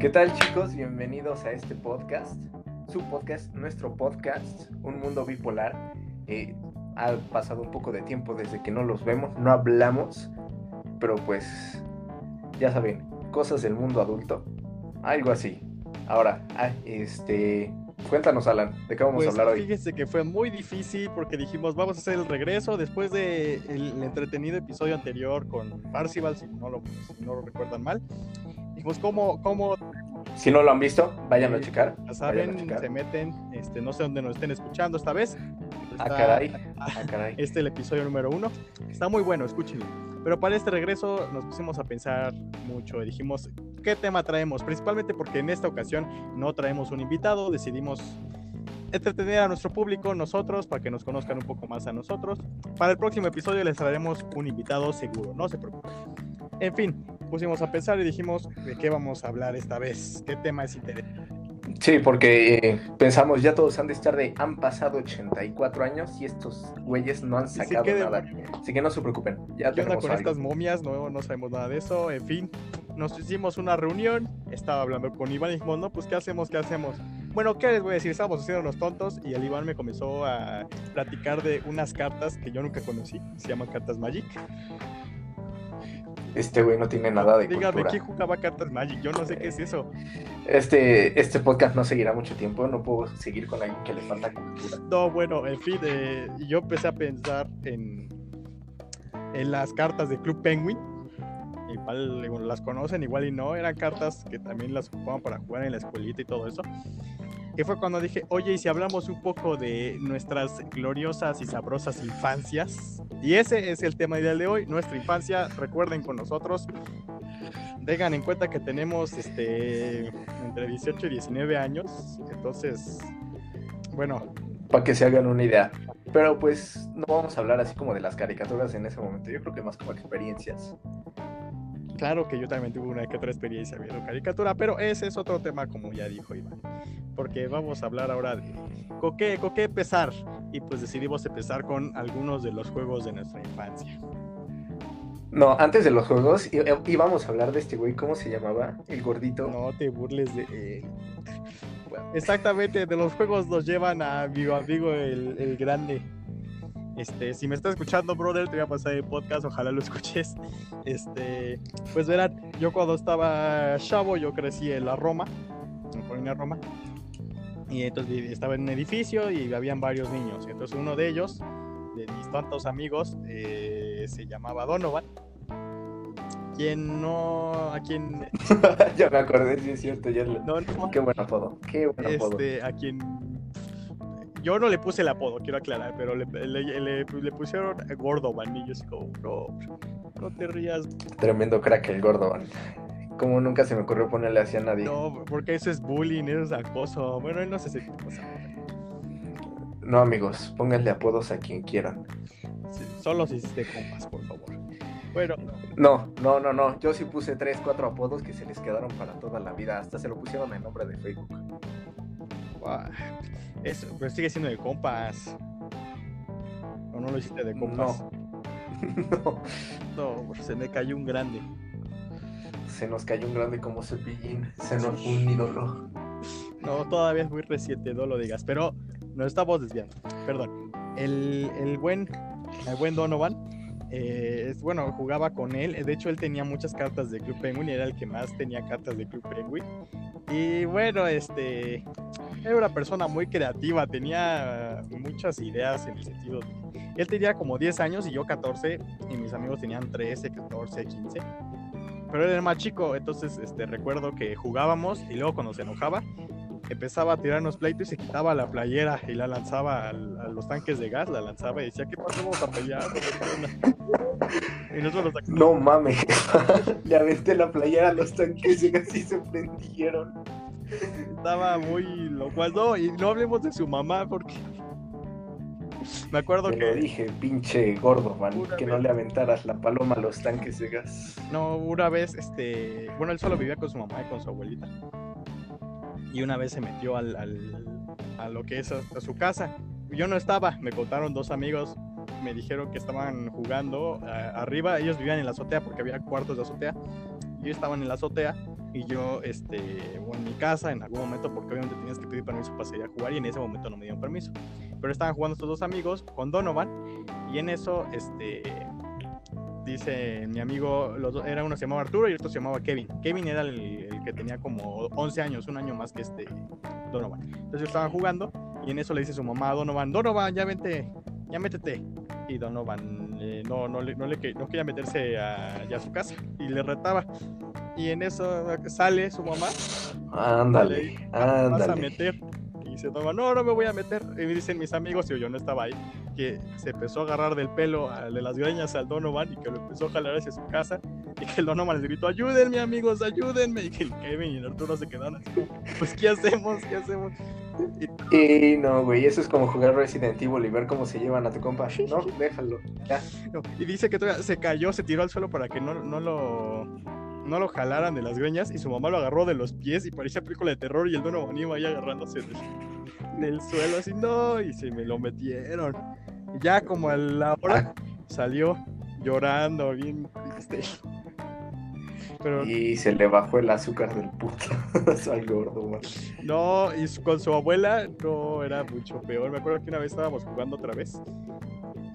¿Qué tal chicos? Bienvenidos a este podcast, su podcast, nuestro podcast, Un Mundo Bipolar. Eh, ha pasado un poco de tiempo desde que no los vemos, no hablamos, pero pues ya saben, cosas del mundo adulto, algo así. Ahora, ah, este, cuéntanos Alan, ¿de qué vamos a Pues hablar hoy? fíjese que fue muy difícil porque dijimos vamos a hacer el regreso después del el entretenido episodio anterior con Parcival, si no lo, si no lo recuerdan mal. Dijimos cómo, cómo Si no lo han visto, vayan a checar. ya saben, checar. se meten, este, no sé dónde nos estén escuchando esta vez. Ah, Está- caray, ah, caray. Este es el episodio número uno. Está muy bueno, escúchenlo. Pero para este regreso nos pusimos a pensar mucho y dijimos, ¿qué tema traemos? Principalmente porque en esta ocasión no traemos un invitado, decidimos entretener a nuestro público, nosotros, para que nos conozcan un poco más a nosotros. Para el próximo episodio les traeremos un invitado seguro, no se preocupen. En fin, pusimos a pensar y dijimos, ¿de qué vamos a hablar esta vez? ¿Qué tema es interesante? Sí, porque eh, pensamos, ya todos han de estar de, han pasado 84 años y estos güeyes no han sí, sacado ¿qué nada. Así que no se preocupen, ya ¿Qué onda con algo. estas momias? No, no sabemos nada de eso. En fin, nos hicimos una reunión. Estaba hablando con Iván y dijimos, no, pues ¿qué hacemos? ¿Qué hacemos? Bueno, ¿qué les voy a decir? Estábamos haciendo unos tontos y el Iván me comenzó a platicar de unas cartas que yo nunca conocí. Se llaman cartas Magic. Este güey no tiene nada de Dígame, cultura. ¿quién jugaba cartas Magic? Yo no sé qué es eso. Este, este podcast no seguirá mucho tiempo, no puedo seguir con alguien que le falta cultura. No, bueno, en fin, eh, yo empecé a pensar en, en las cartas de Club Penguin. Igual las conocen, igual y no. Eran cartas que también las ocupaban para jugar en la escuelita y todo eso. Que fue cuando dije, oye, y si hablamos un poco de nuestras gloriosas y sabrosas infancias. Y ese es el tema ideal de hoy, nuestra infancia. Recuerden con nosotros. Tengan en cuenta que tenemos este entre 18 y 19 años. Entonces, bueno, Para que se hagan una idea. Pero pues no vamos a hablar así como de las caricaturas en ese momento. Yo creo que más como experiencias. Claro que yo también tuve una que otra experiencia viendo caricatura, pero ese es otro tema como ya dijo Iván. Porque vamos a hablar ahora de con qué, con qué empezar. Y pues decidimos empezar con algunos de los juegos de nuestra infancia. No, antes de los juegos í- íbamos a hablar de este güey, ¿cómo se llamaba? El gordito. No te burles de él. Exactamente, de los juegos nos llevan a mi amigo el, el grande. Este, si me estás escuchando, brother, te voy a pasar el podcast, ojalá lo escuches. Este, pues verán, yo cuando estaba chavo, yo crecí en la Roma, en Colonia Roma. Y entonces estaba en un edificio y habían varios niños. Y entonces uno de ellos, de mis tantos amigos, eh, se llamaba Donovan. Quien no, a quien ya me acordé, sí es cierto. Ya lo- no, no, Qué buen apodo. Qué buen apodo. este, a quien yo no le puse el apodo, quiero aclarar, pero le, le- le- le pusieron Gordovan y yo así como, no, no te rías, Tremendo crack el gordo. man. Como nunca se me ocurrió ponerle así a nadie. no, porque eso es bullying, eso es acoso, bueno, él no sé de cosas. No, amigos, pónganle apodos a quien quieran. Sí, solo si hiciste compas, por favor. Bueno, No, no, no, no. Yo sí puse tres, cuatro apodos que se les quedaron para toda la vida. Hasta se lo pusieron en nombre de Facebook. Ah, eso, pero sigue siendo de compas. ¿O no lo hiciste de compas? no. No, se me cayó un grande. Se nos cayó un grande como cepillín. Se nos fue un ídolo. No, todavía es muy reciente, no lo digas, pero nos estamos desviando. Perdón. El, el buen, el buen Donovan, eh, es, bueno, jugaba con él. De hecho, él tenía muchas cartas de Club Penguin y era el que más tenía cartas de Club Penguin. Y bueno, este, era una persona muy creativa, tenía muchas ideas en el sentido de... Él tenía como 10 años y yo 14, y mis amigos tenían 13, 14, 15. Pero él era más chico, entonces este, recuerdo que jugábamos y luego cuando se enojaba, empezaba a tirarnos pleito y se quitaba la playera y la lanzaba al- a los tanques de gas, la lanzaba y decía, ¿qué pasó? Vamos a pelear. y nosotros nos No mames. Le aventé la playera a los tanques y así se prendieron. Estaba muy locuaz. No, y no hablemos de su mamá porque me acuerdo Te que dije, pinche gordo, man. Que no vez. le aventaras la paloma a los tanques de gas. no, una vez, este, bueno, él solo vivía con su mamá y con su abuelita. Y una vez se metió al, al- a lo que es a, a su casa. Yo no estaba, me contaron dos amigos, me dijeron que estaban jugando arriba, ellos vivían en la azotea porque había cuartos de azotea. yo estaba en la azotea y yo, este, en mi casa en algún momento, porque obviamente tenías que pedir permiso para salir a jugar y en ese momento no me dieron permiso. Pero estaban jugando estos dos amigos con Donovan y en eso, este, dice mi amigo, los dos, era uno se llamaba Arturo y otro se llamaba Kevin. Kevin era el, el, que tenía como 11 años, un año más que este Donovan. Entonces estaban jugando y en eso le dice su mamá a Donovan, Donovan, ya vente, ya métete. Y Donovan eh, no, no, no, le, no quería meterse a, ya a su casa y le retaba. Y en eso sale su mamá. Ándale, ándale. Vas a meter. Y dice no, no me voy a meter. Y me dicen mis amigos, y yo no estaba ahí, que se empezó a agarrar del pelo, de las greñas al Donovan y que lo empezó a jalar hacia su casa. Y que el Donovan les gritó, ayúdenme amigos, ayúdenme. Y que el Kevin y el Arturo se quedaron así pues ¿qué hacemos? ¿Qué hacemos? Y no, güey, eso es como jugar Resident Evil y ver cómo se llevan a tu compa. No, déjalo, ya. No, y dice que todavía se cayó, se tiró al suelo para que no, no lo no lo jalaran de las greñas y su mamá lo agarró de los pies y parecía película de terror y el Donovan iba ahí agarrándose del, del suelo así, no, y se me lo metieron. Y ya como a la hora salió llorando, bien triste. Pero... Y se le bajó el azúcar del puto al gordo, man. No, y con su abuela no era mucho peor. Me acuerdo que una vez estábamos jugando otra vez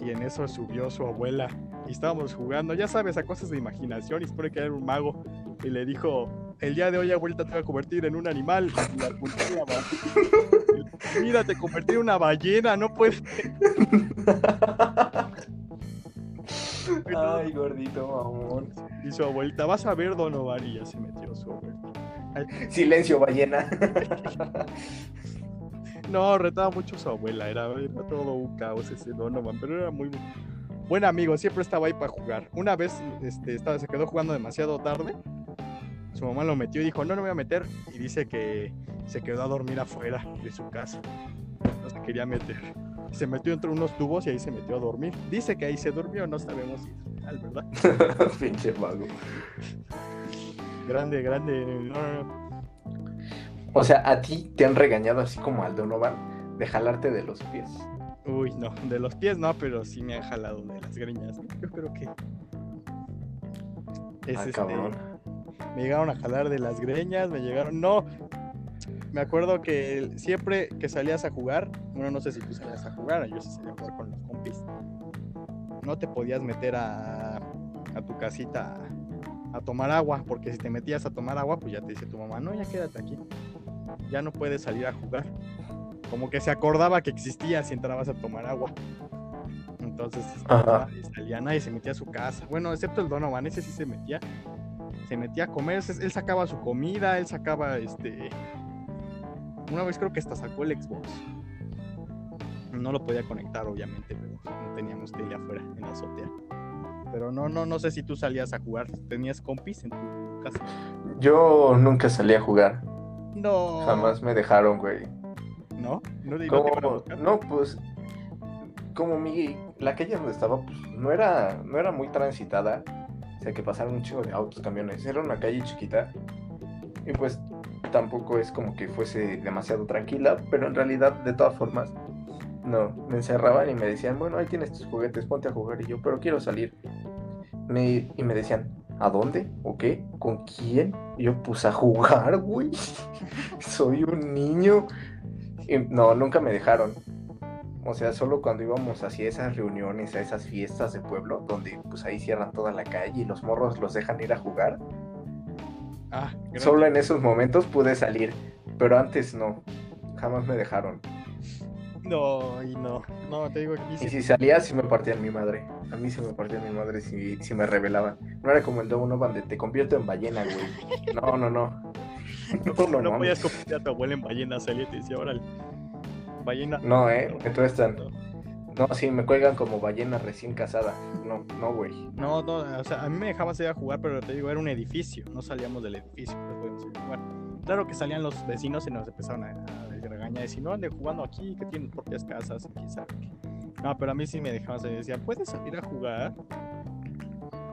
y en eso subió su abuela y estábamos jugando, ya sabes, a cosas de imaginación y supone que era un mago y le dijo, el día de hoy abuelita te voy a convertir en un animal y la Mira, te convertí en una ballena, no puedes. Ay, gordito mamón. Y su abuelita, vas a ver, Donovan, y ya se metió su abuela. Silencio, ballena. no, retaba mucho su abuela, era, era, todo un caos ese Donovan, pero era muy buen amigo, siempre estaba ahí para jugar. Una vez este, estaba, se quedó jugando demasiado tarde, su mamá lo metió y dijo, no, no me voy a meter, y dice que se quedó a dormir afuera de su casa, no se quería meter se metió entre unos tubos y ahí se metió a dormir. Dice que ahí se durmió, no sabemos si es real, ¿verdad? Pinche mago. Grande, grande. No, no, no. O sea, a ti te han regañado así como al Donovan de jalarte de los pies. Uy, no, de los pies no, pero sí me han jalado de las greñas. Yo creo que. Es ah, este... cabrón. Me llegaron a jalar de las greñas, me llegaron. No, me acuerdo que siempre que salías a jugar, bueno, no sé si tú salías a jugar, yo sí salía a jugar con los compis, no te podías meter a, a tu casita a, a, tomar agua, porque si te metías a tomar agua, pues ya te dice tu mamá, no, ya quédate aquí, ya no puedes salir a jugar. Como que se acordaba que existía si entrabas a tomar agua. Entonces y salía, nadie se metía a su casa. Bueno, excepto el Donovan, ese sí se metía. Se metía a comer, él sacaba su comida, él sacaba este una vez creo que hasta sacó el Xbox. No lo podía conectar, obviamente, pero no teníamos tele afuera en la azotea. Pero no, no, no sé si tú salías a jugar. ¿Tenías compis en tu casa? Yo nunca salí a jugar. No. Jamás me dejaron, güey. ¿No? ¿No, ¿Cómo? no pues como mi la calle donde estaba pues no era no era muy transitada o sea que pasaron un chico de autos camiones era una calle chiquita y pues tampoco es como que fuese demasiado tranquila, pero en realidad, de todas formas, no, me encerraban y me decían, bueno, ahí tienes tus juguetes, ponte a jugar. Y yo, pero quiero salir. Me, y me decían, ¿a dónde? ¿O qué? ¿Con quién? Y yo, pues a jugar, güey. Soy un niño. Y no, nunca me dejaron. O sea, solo cuando íbamos hacia esas reuniones, a esas fiestas de pueblo, donde pues ahí cierran toda la calle y los morros los dejan ir a jugar Ah, Solo en esos momentos pude salir, pero antes no. Jamás me dejaron. No, y no. No, te digo que Y si salía, sí me partían mi madre. A mí sí me partían mi madre si, si me revelaban. No era como el no donde te convierto en ballena, güey. No, no, no. No, no, no, podías convertir a tu abuela en ballena, salía y te decía, órale. Ballena. No, eh, entonces están. No, sí, me cuelgan como ballena recién casada. No, no, güey. No, no, o sea, a mí me dejaban salir a jugar, pero te digo, era un edificio, no salíamos del edificio, Claro que salían los vecinos y nos empezaban a, a regañar, decir, no anden jugando aquí, que tienen propias casas, sabe No, pero a mí sí me dejaban salir, decían, ¿puedes salir a jugar?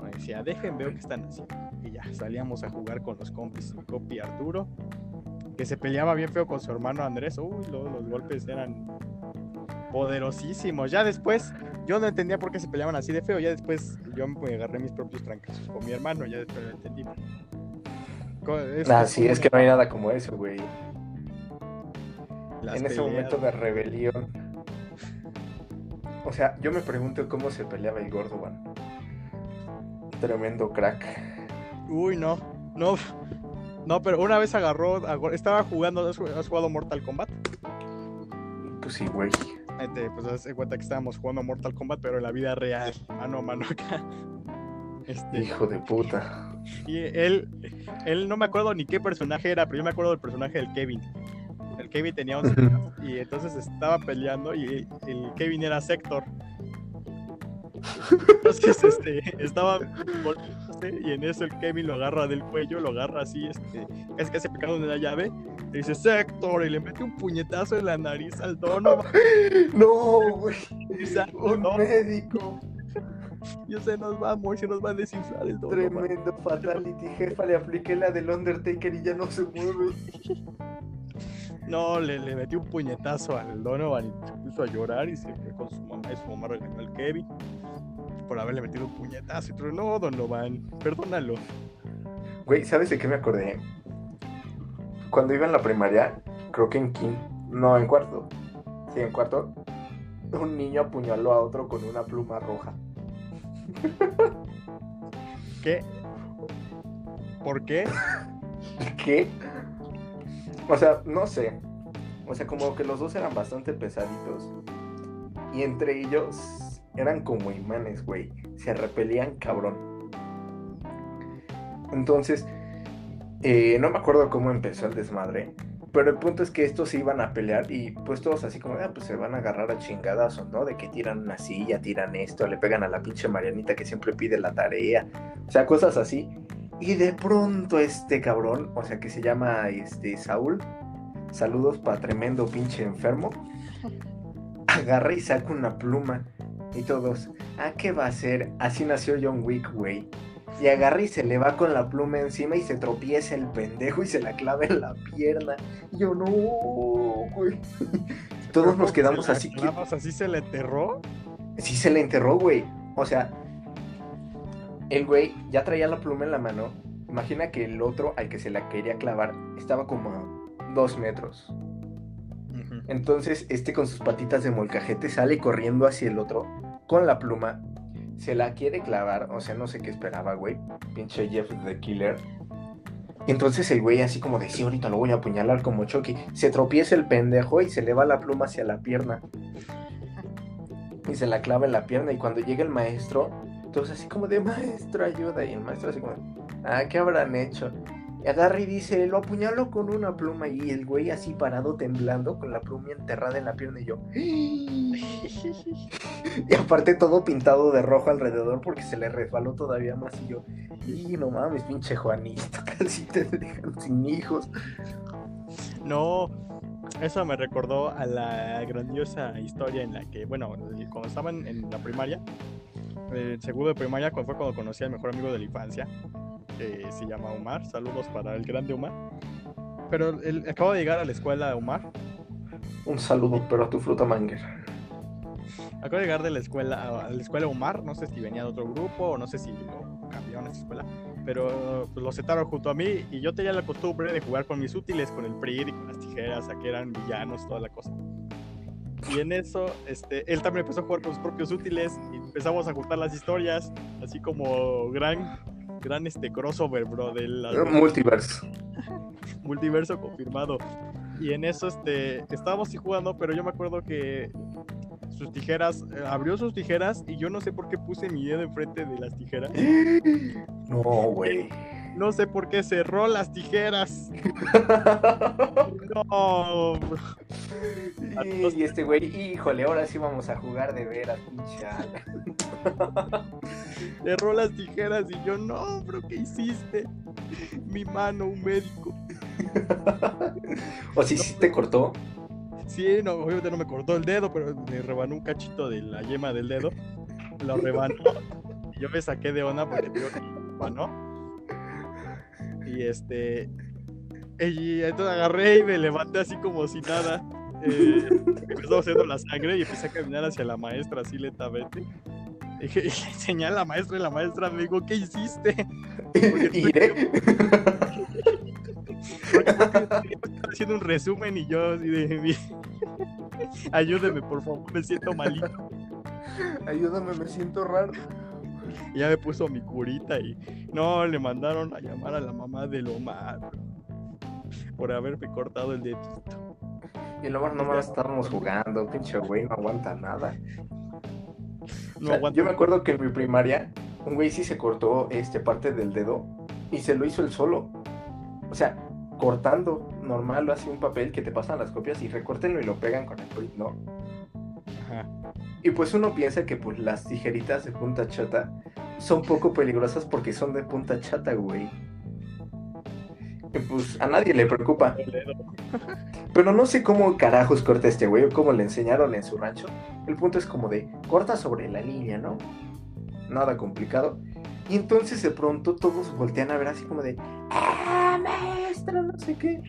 Me decía, dejen, veo que están haciendo. Y ya, salíamos a jugar con los compis, mi compi Arturo, que se peleaba bien feo con su hermano Andrés. Uy, los, golpes eran poderosísimos. Ya después, yo no entendía por qué se peleaban así de feo. Ya después yo me agarré mis propios trancazos con mi hermano, ya después lo entendí. Es Ah, es que no hay nada como eso, güey. Las en ese momento de rebelión. O sea, yo me pregunto cómo se peleaba el gordo, Van. Tremendo crack. Uy, no, no, no, pero una vez agarró, estaba jugando, ¿has jugado- Mortal Kombat? Pues sí, güey. Este, pues haz de cuenta que estábamos jugando Mortal Kombat, pero en la vida real, mano a mano acá. Este, Hijo de puta. y él, él no me acuerdo ni qué personaje era, pero yo me acuerdo del personaje del Kevin. El Kevin tenía 11 años y entonces estaba peleando y el Kevin era Sector. Entonces, este, estaba y en eso el Kevin lo agarra del cuello, lo agarra así, este, casi casi picándole la llave, le dice Sector y le mete un puñetazo en la nariz al Donovan. No, güey. Se- Un no, médico. y se nos va a morir, se nos va a desinflar el Donovan. Tremendo fatality. Jefa, le apliqué la del Undertaker y ya no se mueve. No, le, le metió un puñetazo al Donovan y se puso a llorar y se fue con su mamá y su mamá regañó al Kevin por haberle metido un puñetazo y todo. No, Donovan, perdónalo. Güey, ¿sabes de qué me acordé? Cuando iba en la primaria, creo que en quinto, no, en cuarto. Sí, en cuarto, un niño apuñaló a otro con una pluma roja. ¿Qué? ¿Por qué? ¿Qué? O sea, no sé. O sea, como que los dos eran bastante pesaditos. Y entre ellos eran como imanes, güey. Se repelían cabrón. Entonces, eh, no me acuerdo cómo empezó el desmadre. Pero el punto es que estos se iban a pelear y pues todos así como, ah, pues se van a agarrar a chingadazos, ¿no? De que tiran una silla, tiran esto, le pegan a la pinche Marianita que siempre pide la tarea. O sea, cosas así. Y de pronto este cabrón, o sea, que se llama este Saúl, saludos para tremendo pinche enfermo, agarra y saca una pluma. Y todos, ¿ah, qué va a hacer? Así nació John Wick, güey. Y agarra y se le va con la pluma encima y se tropieza el pendejo y se la clava en la pierna. Y yo, no, güey. Todos nos quedamos ¿Se la así que... así se le enterró. Sí se le enterró, güey. O sea, el güey ya traía la pluma en la mano. Imagina que el otro al que se la quería clavar estaba como a dos metros. Entonces, este con sus patitas de molcajete sale corriendo hacia el otro con la pluma. Se la quiere clavar, o sea, no sé qué esperaba, güey. Pinche Jeff the Killer. Y entonces el güey así como de, sí, ahorita lo voy a apuñalar como Chucky. Se tropieza el pendejo y se le va la pluma hacia la pierna. Y se la clava en la pierna y cuando llega el maestro, entonces así como de, maestro, ayuda. Y el maestro así como, ah, ¿qué habrán hecho? Y agarra y dice, lo apuñalo con una pluma. Y el güey así parado temblando con la pluma enterrada en la pierna y yo. Y aparte todo pintado de rojo alrededor porque se le resbaló todavía más y yo, y no mames, pinche Juanito, casi te dejan sin hijos. No, eso me recordó a la grandiosa historia en la que, bueno, cuando estaban en la primaria, en segundo de primaria, cuando fue cuando conocí al mejor amigo de la infancia, que se llama Omar. Saludos para el grande Omar. Pero él acaba de llegar a la escuela Omar. Un saludo, pero a tu fruta manger. Acaba de llegar de la escuela a la escuela Omar. No sé si venía de otro grupo o no sé si lo cambiaron a esa escuela. Pero pues, lo sentaron junto a mí y yo tenía la costumbre de jugar con mis útiles, con el PRIR y con las tijeras, a que eran villanos, toda la cosa. Y en eso, este, él también empezó a jugar con sus propios útiles y empezamos a juntar las historias, así como gran, gran este crossover, bro, del Multiverse. multiverso confirmado. Y en eso este, estábamos sí jugando, pero yo me acuerdo que sus tijeras, eh, abrió sus tijeras y yo no sé por qué puse mi dedo enfrente de las tijeras. No, güey. No sé por qué cerró las tijeras. No. Y, y este güey, híjole, ahora sí vamos a jugar de veras, pinche ala. cerró las tijeras y yo, no, bro, ¿qué hiciste? Mi mano, un médico. O si sí te cortó. Sí, no, obviamente no me cortó el dedo, pero me rebanó un cachito de la yema del dedo. Lo rebanó. Y yo me saqué de onda porque digo rebanó. Y este. Y entonces agarré y me levanté así como si nada. Eh, me estaba haciendo la sangre y empecé a caminar hacia la maestra así lentamente. Y, y le enseñé a la maestra y la maestra me dijo, ¿qué hiciste? Iré. haciendo un resumen y yo así de... Ayúdeme, por favor, me siento malito. Ayúdame, me siento raro. Y ya me puso mi curita y no, le mandaron a llamar a la mamá de Omar por haberme cortado el dedito. Y el Omar nomás estábamos jugando, pinche güey, no aguanta nada. Yo me acuerdo que en mi primaria, un güey sí se cortó este parte del dedo y se lo hizo él solo. O sea, cortando normal, lo hace un papel que te pasan las copias y recortenlo y lo pegan con el print, ¿no? Y pues uno piensa que pues las tijeritas de punta chata son poco peligrosas porque son de punta chata, güey. Y pues a nadie le preocupa. Pero no sé cómo carajos corta este güey o cómo le enseñaron en su rancho. El punto es como de corta sobre la línea, ¿no? Nada complicado. Y entonces de pronto todos voltean a ver así como de, ¡ah, maestro! No sé qué.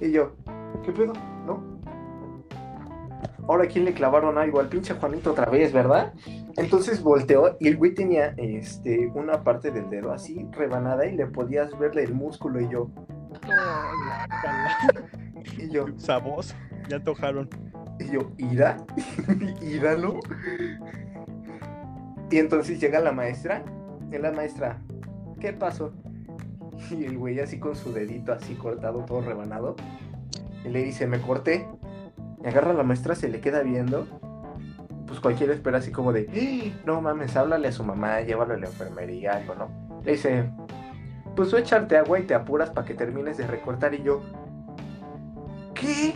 Y yo, ¿qué pedo? Ahora, ¿quién le clavaron algo? Al pinche Juanito otra vez, ¿verdad? Entonces volteó y el güey tenía este, una parte del dedo así rebanada y le podías verle el músculo y yo. y yo. Sabos, ya tojaron. Y yo, ¿ira? ¿Íralo? Y entonces llega la maestra. Y la maestra, ¿qué pasó? Y el güey así con su dedito así cortado, todo rebanado. Y le dice, me corté. Y agarra a la maestra, se le queda viendo. Pues cualquiera espera así como de, ¡Ah! no mames, háblale a su mamá, llévalo a la enfermería, algo, ¿no? Le dice, pues tú echarte agua y te apuras para que termines de recortar. Y yo, ¿qué?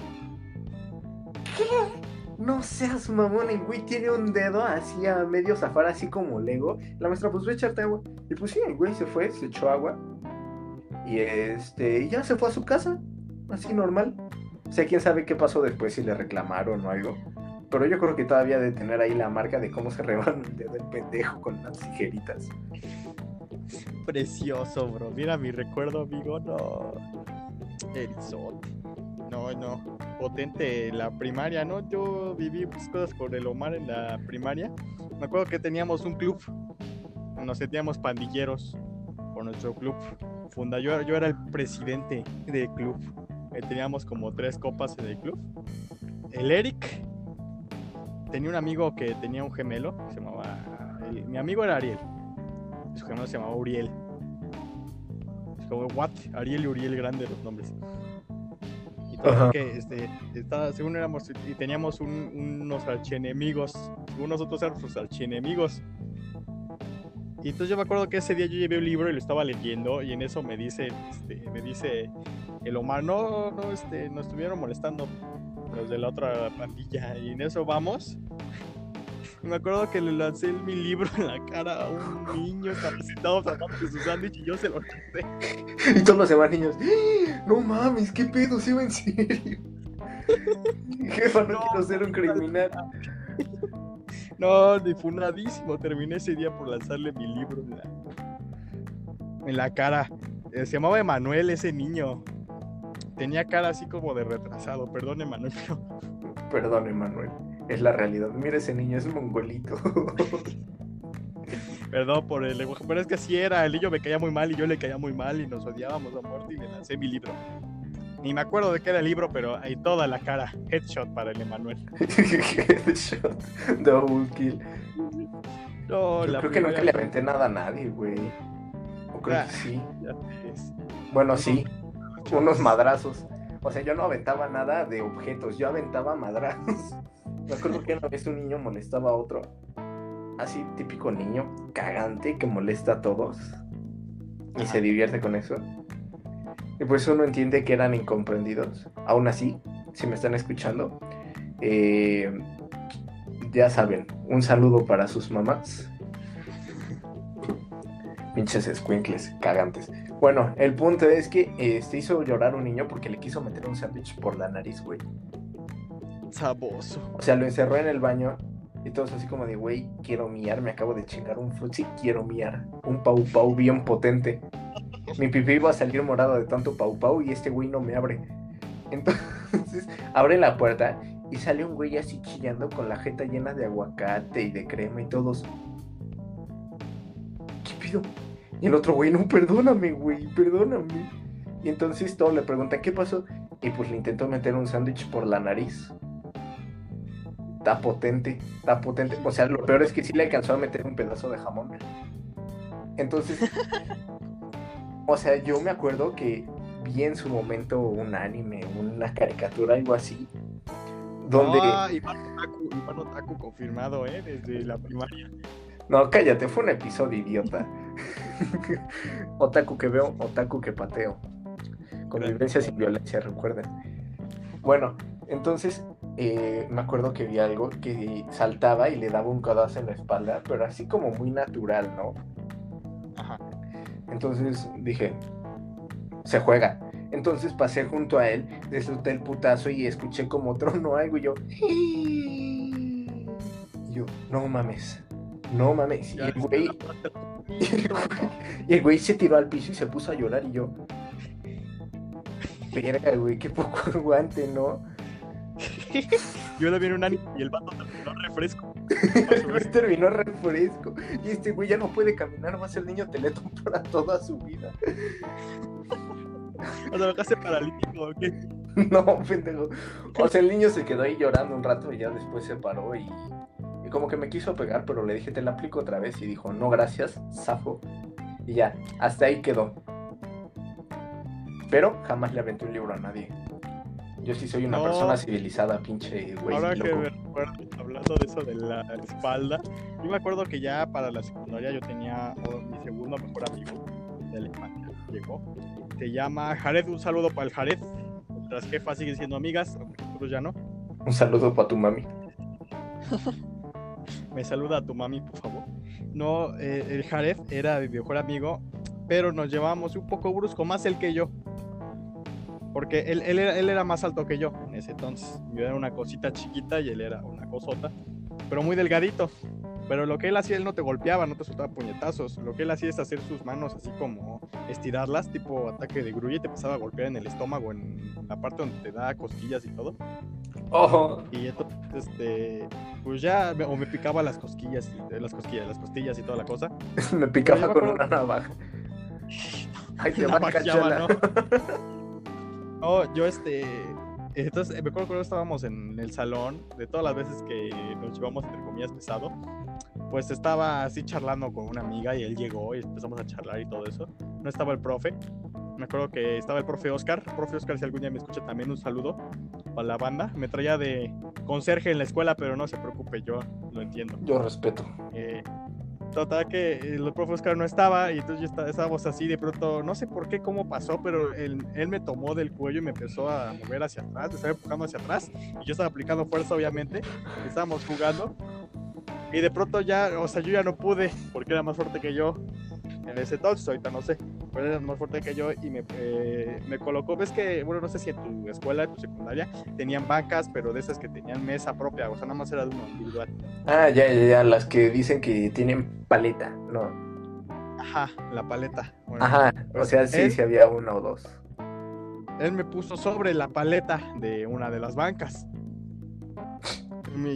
¿Qué? No seas mamón, el güey tiene un dedo así a medio zafar, así como Lego. La maestra, pues voy a echarte agua. Y pues sí, el güey se fue, se echó agua. Y este, y ya se fue a su casa, así normal. O sea, quién sabe qué pasó después, si le reclamaron o algo. Pero yo creo que todavía de tener ahí la marca de cómo se reban el pendejo con las tijeritas. Precioso, bro. Mira mi recuerdo, amigo. No. Erizote. No, no. Potente la primaria, ¿no? Yo viví pues, cosas con el Omar en la primaria. Me acuerdo que teníamos un club. Nos sentíamos pandilleros por nuestro club. Funda. Yo era el presidente del club. Eh, teníamos como tres copas en el club. El Eric tenía un amigo que tenía un gemelo. Se llamaba. mi amigo era Ariel. Su gemelo se llamaba Uriel. Es como, ¿what? Ariel y Uriel, grandes los nombres que este, según éramos y teníamos unos archienemigos, según nosotros éramos sus archienemigos. Y entonces yo me acuerdo que ese día yo llevé un libro y lo estaba leyendo y en eso me dice, este, me dice el Omar, no, no, este, nos estuvieron molestando los de la otra pandilla y en eso vamos me acuerdo que le lancé mi libro en la cara a un niño, tratando de su sándwich y yo se lo quité. Y todos los demás niños, ¡Ah! no mames, qué pedo, se va en serio. Jefa, no, quiero ser un criminal. No, difunadísimo. Terminé ese día por lanzarle mi libro en la, en la cara. Eh, se llamaba Emanuel ese niño. Tenía cara así como de retrasado. Perdón, Emanuel. Perdón, Emanuel es la realidad. Mira ese niño, es un mongolito. Perdón por el lenguaje, pero es que así era. El niño me caía muy mal y yo le caía muy mal y nos odiábamos a muerte y le lancé mi libro. Ni me acuerdo de qué era el libro, pero hay toda la cara. Headshot para el Emanuel. Headshot. Double kill. No, creo que nunca le aventé nada a nadie, güey. O creo que ah, sí. Bueno, sí. Unos madrazos. O sea, yo no aventaba nada de objetos, yo aventaba madrazos. Me acuerdo que una vez un niño molestaba a otro. Así, típico niño cagante que molesta a todos. Y se divierte con eso. Y pues uno entiende que eran incomprendidos. Aún así, si me están escuchando, eh, ya saben, un saludo para sus mamás. Pinches escuincles, cagantes. Bueno, el punto es que este hizo llorar un niño porque le quiso meter un sándwich por la nariz, güey. Saboso. O sea, lo encerró en el baño y todos así como de, güey, quiero miar, me acabo de chingar un frutzi, quiero miar. Un pau pau bien potente. Mi pipí iba a salir morado de tanto pau pau y este güey no me abre. Entonces, abre la puerta y sale un güey así chillando con la jeta llena de aguacate y de crema y todos. ¿Qué pido? Y el otro güey, no, perdóname, güey, perdóname. Y entonces todos le preguntan qué pasó. Y pues le intentó meter un sándwich por la nariz. Está potente, está potente. O sea, lo peor es que sí le alcanzó a meter un pedazo de jamón. Entonces, o sea, yo me acuerdo que vi en su momento un anime, una caricatura, algo así. Donde. Ah, Iván Otaku, Iván Otaku confirmado, ¿eh? Desde la primaria. No, cállate, fue un episodio idiota. otaku que veo, otaku que pateo. Convivencia sin violencia, recuerden. Bueno, entonces eh, me acuerdo que vi algo que saltaba y le daba un codazo en la espalda, pero así como muy natural, ¿no? Ajá. Entonces dije, se juega. Entonces pasé junto a él, disfruté el putazo y escuché como trono algo y yo. Y yo, no mames, no mames. Y el güey, y el güey se tiró al piso y se puso a llorar y yo. Verga, güey, qué poco aguante, ¿no? Yo le vi en un anime y el vato terminó refresco. El güey terminó refresco. Y este güey ya no puede caminar, va a ser niño teletón para toda su vida. O sea, dejaste paralítico, ¿o qué? No, pendejo. O sea, el niño se quedó ahí llorando un rato y ya después se paró y como que me quiso pegar, pero le dije, te la aplico otra vez. Y dijo, no, gracias, zafo. Y ya, hasta ahí quedó. Pero jamás le aventé un libro a nadie. Yo sí soy una No. persona civilizada, pinche güey. Ahora que loco. me recuerdo, hablando de eso de la espalda, yo me acuerdo que ya para la secundaria yo tenía oh, mi segundo mejor amigo de la infancia. Llegó. Se llama Jared. Un saludo para el Jared. Nuestras jefas siguen siendo amigas, aunque nosotros ya no. Un saludo para tu mami. Me saluda a tu mami, por favor. No, eh, el Jared era mi mejor amigo, pero nos llevábamos un poco brusco, más él que yo. Porque él, él, era, él era más alto que yo en ese entonces. Yo era una cosita chiquita y él era una cosota, pero muy delgadito. Pero lo que él hacía, él no te golpeaba, no te soltaba puñetazos. Lo que él hacía es hacer sus manos así como estirarlas, tipo ataque de grulla, y te empezaba a golpear en el estómago, en la parte donde te da cosquillas y todo. Ojo. Y entonces, este, pues ya, o me picaba las cosquillas, y, eh, las cosquillas, las costillas y toda la cosa. Me picaba con una navaja. Ay, te va. ¿no? No, yo este, entonces me acuerdo cuando estábamos en el salón, de todas las veces que nos llevamos entre comillas pesado, pues estaba así charlando con una amiga y él llegó y empezamos a charlar y todo eso. No estaba el profe. Me acuerdo que estaba el profe Oscar. Profe Oscar, si algún día me escucha también un saludo para la banda. Me traía de conserje en la escuela, pero no se preocupe, yo lo entiendo. Yo respeto. Eh, total que el profe Oscar no estaba y entonces yo está- estábamos así de pronto, no sé por qué, cómo pasó, pero él, él me tomó del cuello y me empezó a mover hacia atrás, me estaba empujando hacia atrás y yo estaba aplicando fuerza obviamente, estábamos jugando y de pronto ya, o sea, yo ya no pude porque era más fuerte que yo en ese entonces, ahorita no sé, pero era más fuerte que yo y me, eh, me colocó, ves que, bueno, no sé si en tu escuela, en tu secundaria, tenían bancas, pero de esas que tenían mesa propia, o sea, nada más era de uno individual. Ah, ya, ya, ya. Las que dicen que tienen paleta. No. Ajá, la paleta. Bueno, Ajá. O sea, sí, Él- sí había una o dos. Él me puso sobre la paleta de una de las bancas.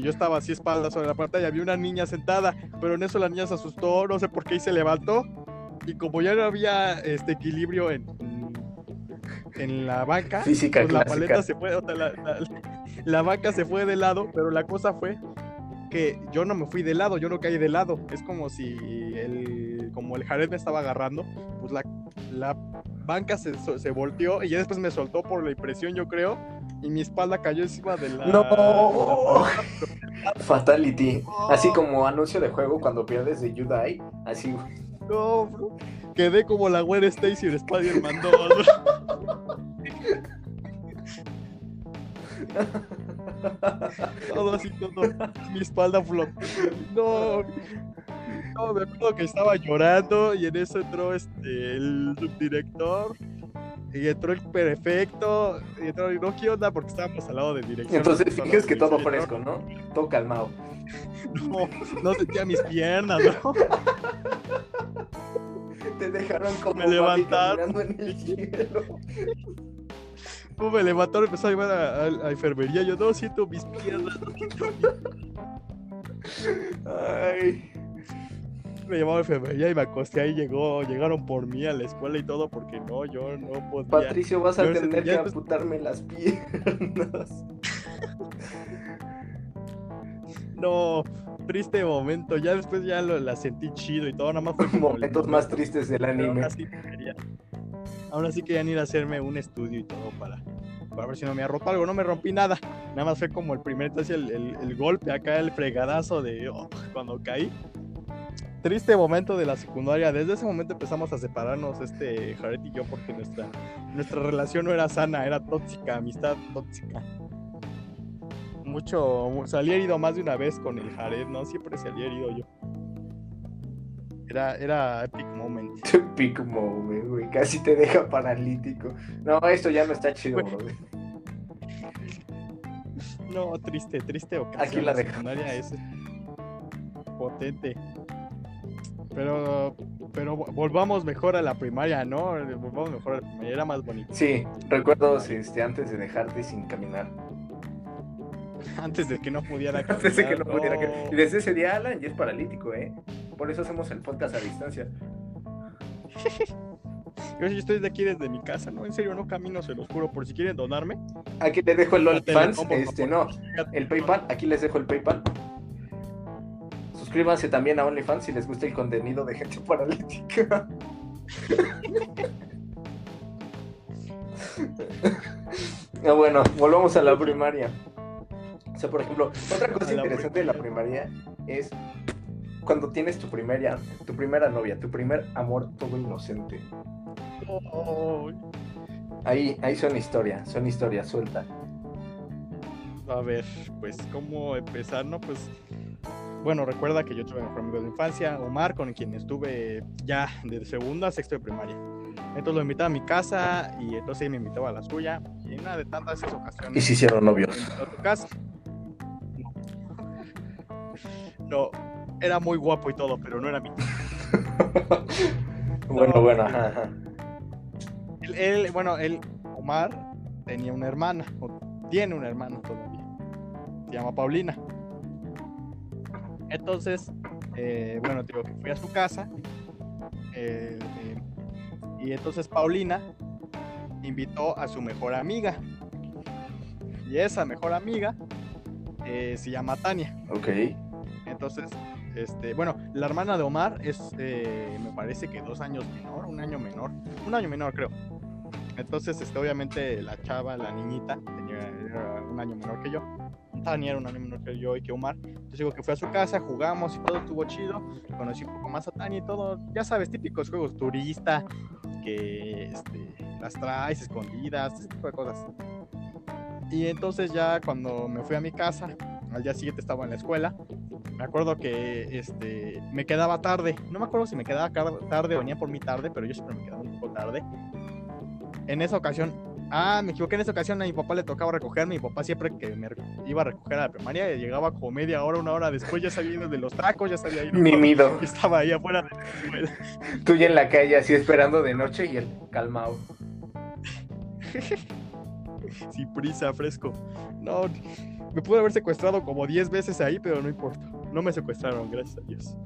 Yo estaba así espalda sobre la y había una niña sentada, pero en eso la niña se asustó, no sé por qué, y se levantó. Y como ya no había este equilibrio en, en la banca, Física pues la paleta se fue, o sea, la, la- la banca se fue de lado, pero la cosa fue que yo no me fui de lado, yo no caí de lado. Es como si el, como el Jared me estaba agarrando, pues la, la banca se, se volteó y ya después me soltó por la impresión, yo creo, y mi espalda cayó encima de la. No. de la- Fatality. Así como anuncio de juego cuando pierdes de Die. Así. No, bro. Quedé como la Gwen Stacy en Spider-Man 2. todo así, todo. Mi espalda flotó. No. No, me acuerdo que estaba llorando y en eso entró este, el subdirector. Y entró el prefecto. Y entró, y no, ¿qué onda? Porque estábamos al lado de dirección. Entonces finges que todo fresco, ¿no? Todo calmado. No, no sentía mis piernas, ¿no? Te dejaron como Me levantaron. en el cielo. Pues me levantó y empezó a llevar a, a- a enfermería. Yo no siento mis piernas. no siento mis- Ay. Me llevaba a enfermería y me acosté ahí, llegó, llegaron por mí a la escuela y todo, porque no, yo no podía. Patricio, vas a Yo tener que ya después- amputarme las piernas. No, triste momento. Ya después ya lo, la sentí chido y todo, nada más fue como el Momentos más momento, tristes del pero aún anime. así quería- Aún así querían ir a hacerme un estudio y todo para, para ver si no me roto algo. No me rompí nada. Nada más fue como el primer, entonces el, el- el golpe acá, el fregadazo de oh, cuando caí. Triste momento de la secundaria. Desde ese momento empezamos a separarnos, este Jared y yo, porque nuestra, nuestra relación no era sana, era tóxica, amistad tóxica. Mucho, mu- salí herido más de una vez con el Jared, ¿no? Siempre salí herido yo. Era, era epic moment. Pick moment, güey. Casi te deja paralítico. No, esto ya no está chido, Güey. No, triste, triste ocasión. Aquí la dejamos. secundaria es potente. Pero, pero vo- volvamos mejor a la primaria, ¿no? Volvamos mejor a la primaria, era más bonito. Sí, recuerdos este, antes de dejarte sin caminar. Antes de que no pudiera Antes de que no caminar, pudiera. caminar. Y desde ese día Alan ya es paralítico, ¿eh? Por eso hacemos el podcast a distancia. Yo estoy de aquí desde mi casa, ¿no? En serio, no camino, se los juro. Por si quieren donarme. Aquí les dejo el OnlyFans. Este, no, el PayPal. Aquí les dejo el PayPal. Suscríbanse también a OnlyFans si les gusta el contenido de gente paralítica. Ah, bueno, volvamos a la primaria. O sea, por ejemplo, otra cosa la interesante de la primaria es cuando tienes tu primera, tu primera novia, tu primer amor todo inocente. Oh, Ahí, ahí son historias, son historias sueltas. a ver, pues, ¿cómo empezar? No, pues. Bueno, recuerda que yo tuve mejor amigo de infancia, Omar, con quien estuve ya de segundo a sexto de primaria. Entonces lo invitaba a mi casa y entonces él me invitaba a la suya. Y en una de tantas esas ocasiones. Y se hicieron novios. a tu casa. No, era muy guapo y todo, pero no era mi. bueno, No, bueno, ajá. Él, él, bueno, él, Omar, tenía una hermana, o tiene una hermana todavía. Se llama Paulina. Entonces, eh, bueno, digo que fui a su casa. eh, eh, y entonces Paulina invitó a su mejor amiga. Y esa mejor amiga eh, se llama Tania. Ok. Entonces, este, bueno, la hermana de Omar es, me parece que dos años menor, un año menor, un año menor creo. Entonces, este, obviamente la chava, la niñita, tenía era un año menor que yo. Tania era un año menor que yo y que Omar. Entonces digo que fue a su casa, jugamos y todo estuvo chido. Conocí un poco más a Tania y todo, ya sabes, típicos juegos turista, que este, las traes escondidas, ese tipo de cosas. Y entonces ya cuando me fui a mi casa, al día siguiente estaba en la escuela, me acuerdo que este, me quedaba tarde. No me acuerdo si me quedaba tarde o venía por mi tarde, pero yo siempre me quedaba un poco tarde. En esa ocasión, ah, me equivoqué en esa ocasión, a mi papá le tocaba recogerme. Mi papá siempre que me iba a recoger a la primaria, llegaba como media hora, una hora después, ya sabía ido de los tacos, ya sabía ir. Mimido. Y estaba ahí afuera de la escuela. Tú ya en la calle así esperando de noche y el calmado. sin prisa, fresco. No, me pude haber secuestrado como 10 veces ahí, pero no importa. No me secuestraron, gracias a Dios.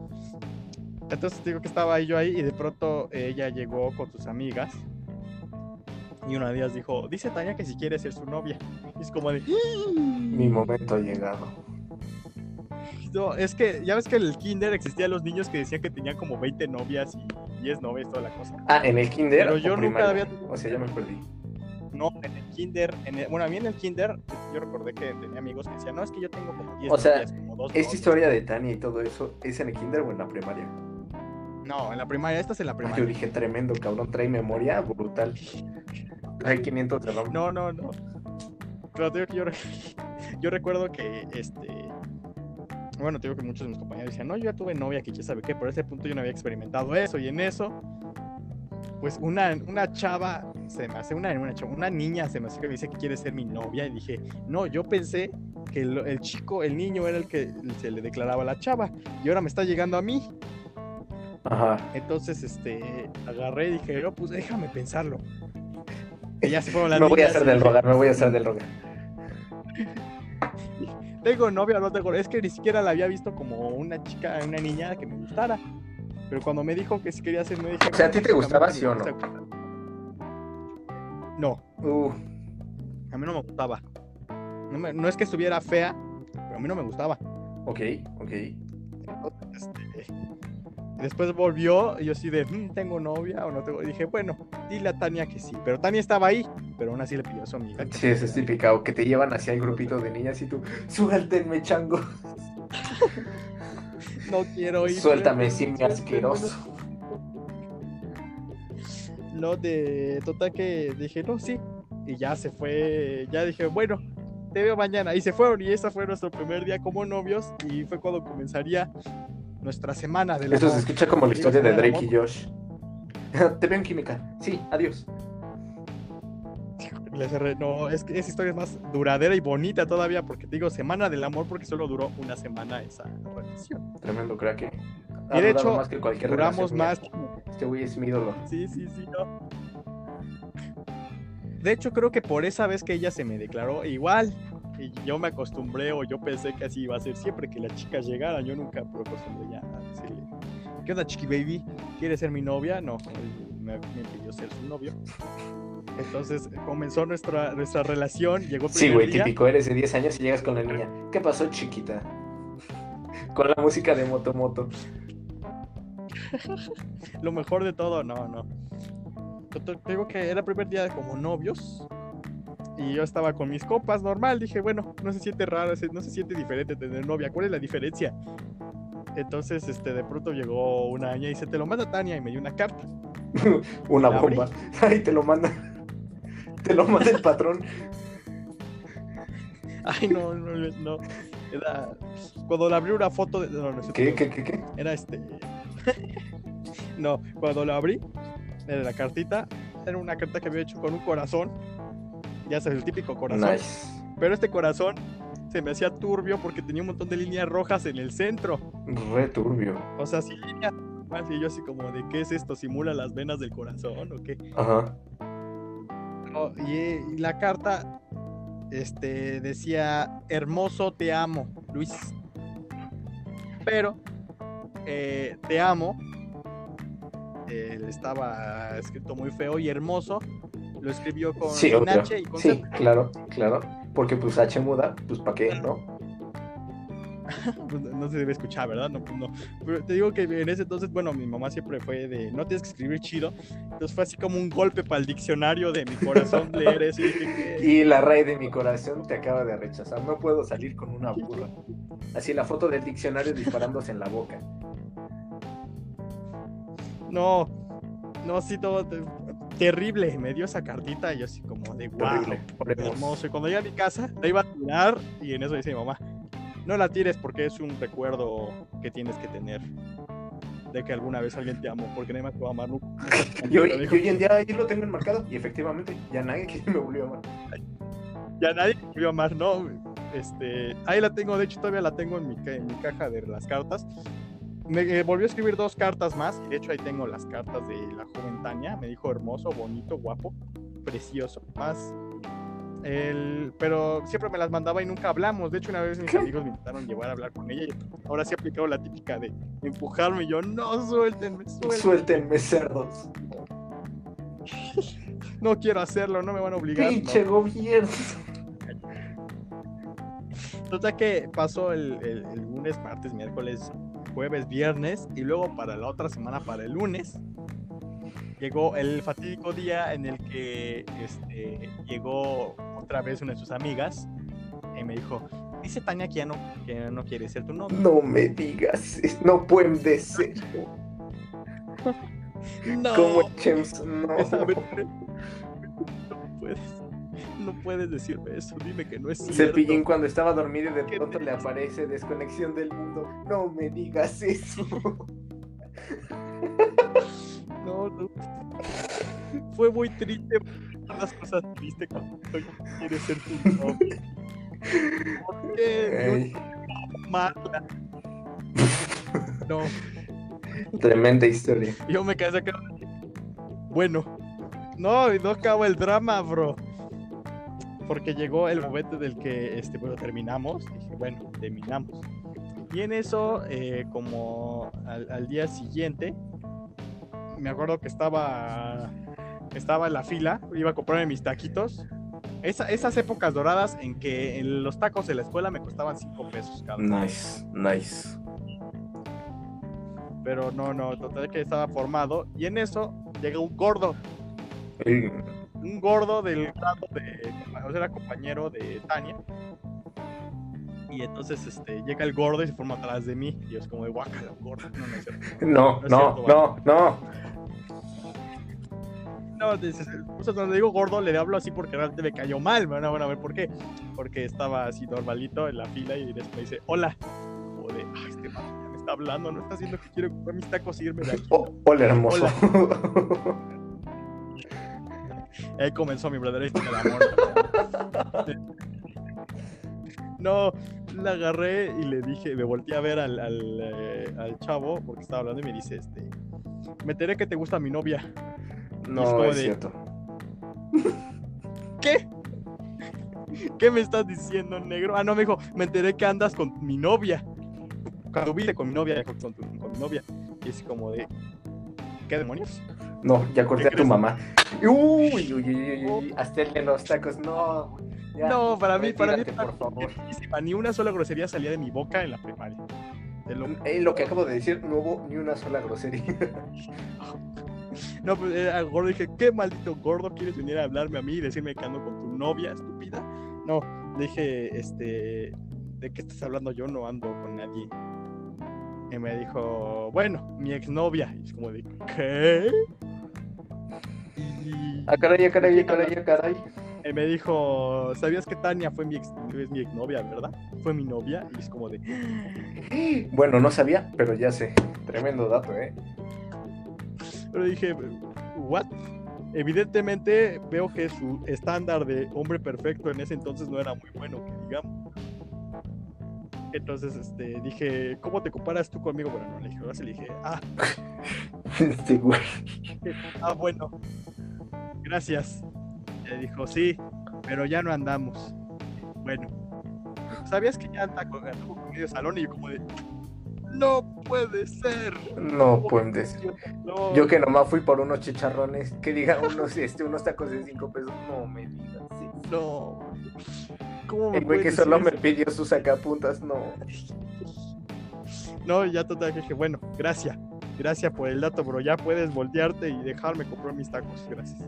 Entonces digo que estaba ahí yo ahí y de pronto ella llegó con sus amigas. Y una de ellas dijo, dice Tania que si quiere ser su novia. Y es como de... Mi momento ha llegado. No, es que ya ves que en el kinder existían los niños que decían que tenían como 20 novias y 10 novias, toda la cosa. Ah, en el kinder. Pero yo nunca había- O sea, ya me perdí. No, en el kinder, en el- bueno, a mí en el kinder, yo recordé que tenía amigos que decían, no, es que yo tengo como 10 O sea, novias, como dos Esta novias". historia de Tania y todo eso, ¿es en el kinder o en la primaria? No, en la primaria, esta es en la Yo primaria. dije, tremendo, cabrón, trae memoria brutal. Trae 500 de. No, no, no. Pero te digo que yo, re- yo recuerdo que, este, bueno, te digo que muchos de mis compañeros decían, no, yo ya tuve novia, que ya sabe qué, a ese punto yo no había experimentado eso, y en eso, pues una, una chava, se me hace una, una, chava, una niña, se me hace que me dice que quiere ser mi novia, y dije, no, yo pensé que el, el chico, el niño era el que se le declaraba a la chava, y ahora me está llegando a mí. Ajá. Entonces, este, agarré y dije, no, pues déjame pensarlo. Y ya se fueron las Me voy a hacer del rogar, me voy a hacer del rogar. Tengo novia no tengo. Es que ni siquiera la había visto como una chica, una niña que me gustara. Pero cuando me dijo que si quería hacer, me dije. O sea, ¿a ti te gustaba, sí o no? No. Uh, A mí no me gustaba. No, me- no es que estuviera fea, pero a mí no me gustaba. ok, ok. Este, después volvió y yo así de, "Mm, ¿tengo novia o no tengo? Y dije, bueno, dile a Tania que sí. Pero Tania estaba ahí, pero aún así le pidió a su amiga. Sí, eso es típica. O que te llevan hacia el grupito de niñas y tú, suéltenme, chango. No quiero ir. Suéltame, simio suéltame". asqueroso. No, de total que dije, no, sí. Y ya se fue, ya dije, bueno, te veo mañana. Y se fueron y ese fue nuestro primer día como novios y fue cuando comenzaría nuestra semana de Eso se escucha como la historia de Drake y Josh. Te veo en química. Sí, adiós. No, es que esa historia es más duradera y bonita todavía porque te digo semana del amor porque solo duró una semana esa relación. Tremendo crack. eh. Y de hecho, más que cualquier Duramos más. Este güey es mi ídolo. Sí, sí, sí, no. De hecho, creo que por esa vez que ella se me declaró igual. Y yo me acostumbré o yo pensé que así iba a ser siempre que las chicas llegaran. Yo nunca me acostumbré ya a decirle, ¿qué onda, chiqui baby? ¿Quieres ser mi novia? No, él me, me pidió ser su novio. Entonces comenzó nuestra, nuestra relación, llegó Sí, güey, día. típico. Eres de 10 años y llegas con la niña. ¿Qué pasó, chiquita? Con la música de Moto Moto. Lo mejor de todo, no, no. Te digo que era el primer día como novios. Y yo estaba con mis copas, normal. Dije, bueno, no se siente raro, no se siente diferente tener novia. ¿Cuál es la diferencia? Entonces, este, de pronto llegó una niña y dice, te lo manda Tania y me dio una carta. Una bomba. Ay, te lo manda. Te lo manda el patrón. Ay, no, no, no. Era. Cuando le abrí una foto de. No, no, es ¿Qué, qué, qué, qué? Era este. no, cuando la abrí, era la cartita. Era una carta que había hecho con un corazón. Ya sabes, el típico corazón. Nice. Pero este corazón se me hacía turbio porque tenía un montón de líneas rojas en el centro. Re turbio. O sea, sí, líneas. Y yo así como de, ¿qué es esto? ¿Simula las venas del corazón o qué? Ajá. No, y, y la carta este, decía, hermoso, te amo, Luis. Pero, eh, te amo, eh, estaba escrito muy feo y hermoso, lo escribió con Sí. H y con Sí, Z. claro, claro. Porque pues H muda, pues ¿para qué, no? Pues, no se debe escuchar, ¿verdad? No, pues no. Pero te digo que en ese entonces, bueno, mi mamá siempre fue de, no tienes que escribir chido. Entonces fue así como un golpe para el diccionario de mi corazón leer eso. Y. Y la raíz de mi corazón te acaba de rechazar. No puedo salir con una burra. Así la foto del diccionario disparándose en la boca. No, no, sí, todo terrible. Me dio esa cartita y yo así como de wow, hermoso. Y cuando llegué a mi casa, la iba a tirar y en eso dice mi mamá, no la tires porque es un recuerdo que tienes que tener de que alguna vez alguien te amó, porque nadie más te va a amar nunca. Y hoy, en día ahí lo tengo enmarcado. Y efectivamente, ya nadie que me volvió a amar. ya nadie me volvió a amar, no. Este, ahí la tengo, de hecho todavía la tengo en mi, en mi caja de las cartas. Me eh, volvió a escribir dos cartas más, y de hecho ahí tengo las cartas de la joven Tania. Me dijo hermoso, bonito, guapo, precioso. Más. El, pero siempre me las mandaba y nunca hablamos. De hecho, una vez mis ¿Qué? amigos me intentaron llevar a hablar con ella y ahora sí he aplicado la típica de empujarme y yo, no, suéltenme, suéltenme. Suéltenme, cerdos. No quiero hacerlo, no me van a obligar. no. Pinche gobierno. Total que pasó el, el- el lunes, martes, miércoles, jueves, viernes y luego para la otra semana, para el lunes, llegó el fatídico día en el que este, llegó otra vez una de sus amigas y me dijo, dice Tania que ya no, que ya no quiere ser tu novio. No me digas. No puede ser. No, Como. No. esa vez- no puedes, no puedes decirme eso, dime que no es cierto. Cepillín cuando estaba dormido y de ¿Qué pronto le aparece desconexión del mundo. No me digas eso. No, no. Fue muy triste. Las cosas tristes cuando quieres ser tu novio. ¿Por qué? Ey, Yo amarla. No, tremenda historia. yo me quedé acá. Bueno, no, y no acaba el drama, bro. Porque llegó el momento del que, este, bueno, terminamos. Dije, bueno, terminamos. Y en eso, eh, como al, al día siguiente, me acuerdo que estaba, estaba en la fila, iba a comprarme mis taquitos. Esa- esas épocas doradas en que en los tacos de la escuela me costaban 5 pesos cada. Nice, nice. Pero no, no, total que estaba formado. Y en eso llega un gordo, un gordo del grado de, o sea, era compañero de Tania. Y entonces este, llega el gordo y se forma atrás de mí. Y es como de guácala, gordo. No, no es cierto. No, No es no, cierto, no, no. No, dices, o sea, cuando digo gordo le hablo así porque realmente me cayó mal. Bueno, bueno, a ver por qué. Porque estaba así normalito en la fila y después me dice, hola. O de, ah, este me está hablando, no está haciendo que quiero comprar mis tacos y irme de aquí. Oh, hola, hermoso. Ahí comenzó mi verdadera historia de amor. No, la agarré y le dije, me volteé a ver al, al, eh, al chavo porque estaba hablando y me dice, este, me enteré que te gusta mi novia. No, es de- cierto. ¿Qué? ¿Qué me estás diciendo, negro? Ah, no, me dijo, me enteré que andas con mi novia. Cuando viste con mi novia, dijo, con, tu- con mi novia. Y es como de, ¿qué demonios? No, ya corté ¿Qué a tu mamá. Uy, uy, uy, uy, uy, hasta el de los tacos. No. ya, no, para mí, para mí, por favor. Ni una sola grosería salía de mi boca en la primaria. Lo- Eh, lo que acabo de decir, no hubo ni una sola grosería. No, pues eh, al gordo dije, ¿qué maldito gordo quieres venir a hablarme a mí y decirme que ando con tu novia, estúpida? No, le dije, este, ¿de qué estás hablando? Yo no ando con nadie. Y me dijo, bueno, mi exnovia. Y es como de, ¿qué? Y, Ah, caray, ah, caray, ah, caray, ah, caray. y me dijo, ¿sabías que Tania fue mi, ex, es mi exnovia, verdad? Fue mi novia. Y es como de, Bueno, no sabía, pero ya sé. Tremendo dato, ¿eh? Pero dije, ¿what? Evidentemente veo que su estándar de hombre perfecto en ese entonces no era muy bueno, que digamos. Entonces, este, dije, ¿cómo te comparas tú conmigo? Bueno, no le dije, ahora sí le dije, ah, Este güey. ah, bueno, gracias. Le dijo, sí, pero ya no andamos. Bueno, ¿sabías que ya anda con, anduvo con medio salón? Y yo como de, no puede ser. No pueden decir. No, Yo que nomás fui por unos chicharrones, que diga unos, este, unos tacos de 5 pesos. No me digas. sí. no. ¿Cómo me El güey que solo me pidió sus sacapuntas, no. No, ya total dije, bueno, gracias. Gracias por el dato, bro. Ya puedes voltearte y dejarme comprar mis tacos. Gracias.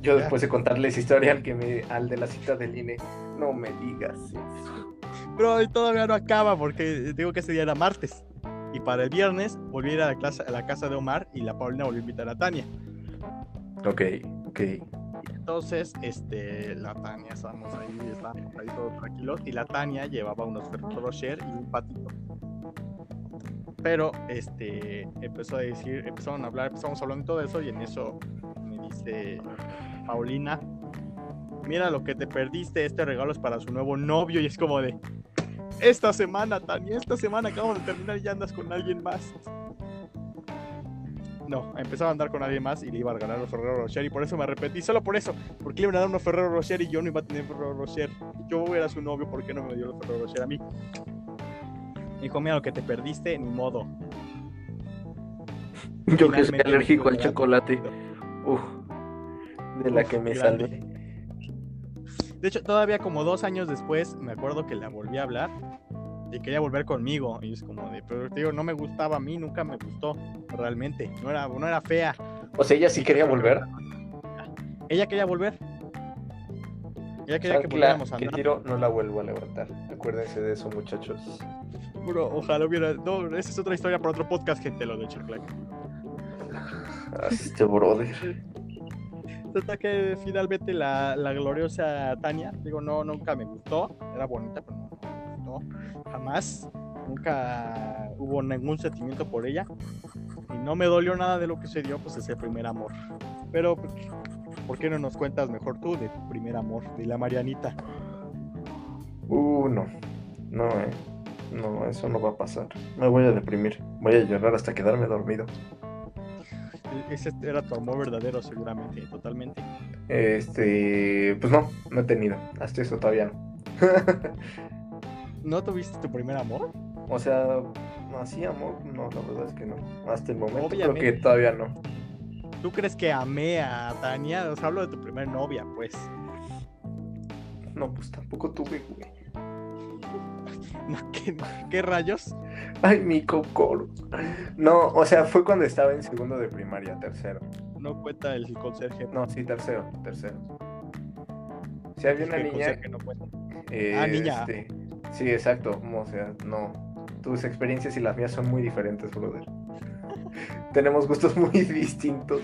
Yo después de contarles historia al que me, al de la cita del INE, no me digas eso. Pero todavía no acaba porque digo que ese día era martes. Y para el viernes volví a ir a la, clase, a la casa de Omar y la Paulina volvió a invitar a Tania. Ok, ok. Entonces, este, la Tania, estábamos ahí, estábamos ahí todos tranquilos. Y la Tania llevaba unos Rocher y un patito. Pero, este, empezó a decir, empezaron a hablar, empezamos hablando de todo eso. Y en eso dice Paulina, mira lo que te perdiste, este regalo es para su nuevo novio. Y es como de, esta semana, Tania, esta semana acabamos de terminar y ya andas con alguien más. No, empezaba a andar con alguien más y le iba a regalar los Ferrero Rocher y por eso me arrepentí, solo por eso, porque le iban a dar unos Ferrero Rocher y yo no iba a tener Ferrero Rocher. Yo era su novio, ¿por qué no me dio los Ferrero Rocher a mí? Me dijo, mira lo que te perdiste, ni modo. Yo que soy alérgico al chocolate. Uf, de la Uf, que me grande. salvé. De hecho, todavía como dos años después, me acuerdo que la volví a hablar y quería volver conmigo. Y es como de, pero te digo, no me gustaba a mí, nunca me gustó, realmente. No era, no era fea. O sea, ella sí quería volver. Ella quería volver. Ella quería que Chancla, volviéramos a que andar. tiro no la vuelvo a levantar. Acuérdense de eso, muchachos. Bro, ojalá hubiera. No, esa es otra historia para otro podcast, gente, lo de Chaclac. Ah, Este brother. Total que finalmente la, la gloriosa Tania, digo, no, nunca me gustó. Era bonita, pero no, no me gustó. Jamás. Nunca hubo ningún sentimiento por ella. Y no me dolió nada de lo que se dio, pues ese primer amor. Pero, pues, ¿por qué no nos cuentas mejor tú de tu primer amor, de la Marianita? Uh, no. No, eh. No, eso no va a pasar. Me voy a deprimir. Voy a llorar hasta quedarme dormido. E- Ese era tu amor verdadero, seguramente, totalmente. Este. Pues no, no he tenido. Hasta eso todavía no. ¿No tuviste tu primer amor? o sea, así amor, no, la verdad es que no. Hasta el momento creo que todavía no. ¿Tú crees que amé a Tania? O sea, hablo de tu primer novia, pues. No, pues tampoco tuve, güey. ¿Qué, qué rayos? Ay, mi cocoro. No, o sea, fue cuando estaba en segundo de primaria, tercero. No cuenta el conserje. No, sí, tercero, tercero. Si había una niña. no cuenta. eh, Ah, niña. este, sí, exacto. O sea, no. Tus experiencias y las mías son muy diferentes, brother. Tenemos gustos muy distintos.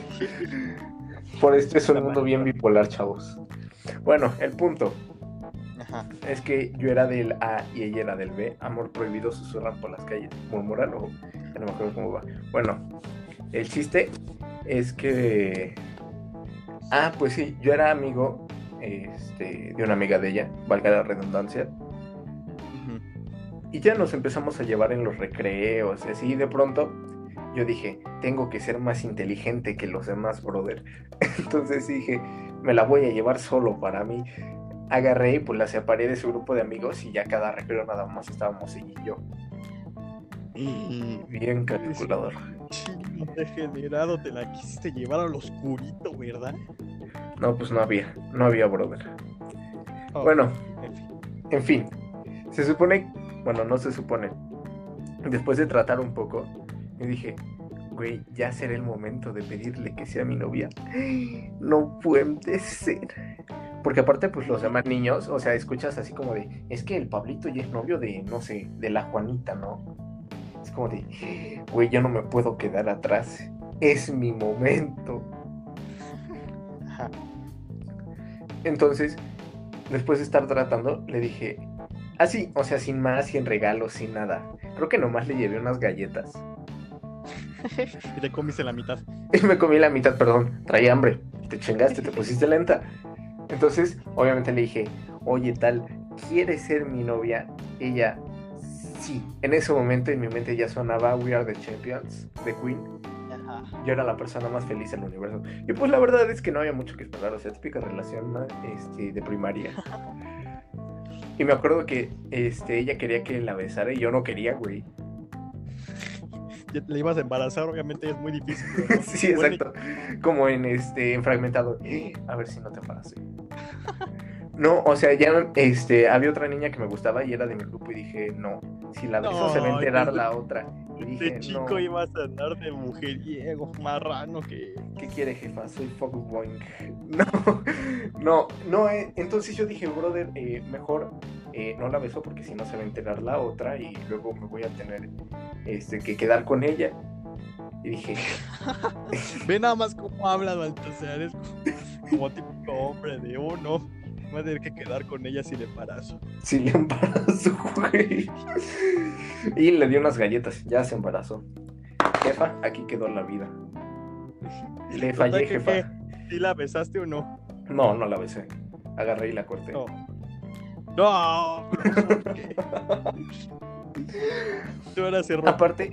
Por esto es un mundo bien bipolar, chavos. Bueno, el punto Ajá. es que yo era del A y ella era del B. Amor prohibido susurran por las calles. Murmuran o ya no me acuerdo cómo va. Bueno, el chiste es que. Ah, pues sí, yo era amigo este, de una amiga de ella, valga la redundancia. Y ya nos empezamos a llevar en los recreos y así. Y de pronto yo dije, tengo que ser más inteligente que los demás, brother. Entonces dije, me la voy a llevar solo para mí. Agarré y pues la separé de su grupo de amigos y ya cada recreo nada más estábamos ella y yo. Bien calculador. Chino degenerado, te la quisiste llevar al oscurito, ¿verdad? No, pues no había, no había, brother. Oh, Bueno, en fin. En fin, se supone, bueno, no se supone. Después de tratar un poco, me dije, güey, ya será el momento de pedirle que sea mi novia. No puede ser. Porque aparte, pues los demás niños, o sea, escuchas así como de, es que el Pablito ya es novio de, no sé, de la Juanita, ¿no? Es como de, güey, yo no me puedo quedar atrás. Es mi momento. Ajá. Entonces, después de estar tratando, le dije, así, o sea, sin más, sin regalos, sin nada. Creo que nomás le llevé unas galletas. Y te comiste la mitad. Y me comí la mitad, perdón, traía hambre. Te chingaste, te pusiste lenta. Entonces, obviamente le dije, oye, tal, ¿quieres ser mi novia? Ella, sí. En ese momento en mi mente ya sonaba We Are the Champions de Queen. Ajá. Yo era la persona más feliz del universo. Y pues la verdad es que no había mucho que esperar, o sea, típica relación este, de primaria. Y me acuerdo que este, ella quería que la besara y yo no quería, güey. Ya te la ibas a embarazar, obviamente es muy difícil. no. Sí, Bueno, exacto. Como en este en fragmentado. A ver si no te embarazé. No, o sea, ya este, había otra niña que me gustaba y era de mi grupo y dije, no, si la beso se va a enterar la otra. Dije, chico no, ibas a andar de mujeriego, marrano que. ¿qué quiere jefa? Soy fuckboy. No, no, no, eh, entonces yo dije, brother, eh, mejor eh, no la beso porque si no se va a enterar la otra y luego me voy a tener este, que quedar con ella. Y dije, Ve nada más cómo habla Baltasar, es como, como típico hombre de oh no, voy a tener que quedar con ella sin embarazo. si le embarazo, güey. Y le di unas galletas, ya se embarazó. Jefa, aquí quedó la vida. Le fallé, jefa. ¿Sí la besaste o no? No, no la besé. Agarré y la corté. No. No, ahora se rompen Aparte,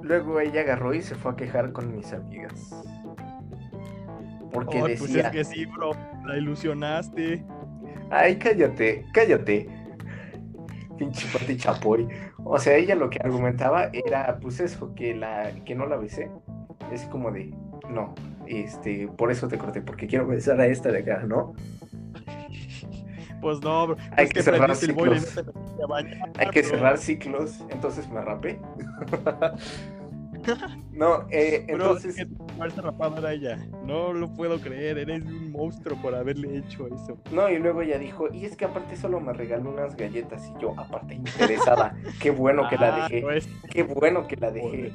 luego ella agarró y se fue a quejar con mis amigas. Porque pues decía, es que sí, bro, la ilusionaste. ay, cállate, cállate. Pinche Pati Chapoy. O sea, ella lo que argumentaba era, pues eso, que la, que no la besé. Es como de, no, este, por eso te corté, porque quiero besar a esta de acá, ¿no? Pues no, bro. Hay es que que cerrar ciclos. a bañar, Hay que bro. cerrar ciclos, entonces me rapé. no, eh, Bro, entonces, es que tu fuerza rapada era ella. No lo puedo creer, eres un monstruo por haberle hecho eso. no, y luego ella dijo, y es que aparte solo me regaló unas galletas, y yo, aparte interesada, qué bueno que la Ah, dejé, no es- qué bueno que la dejé.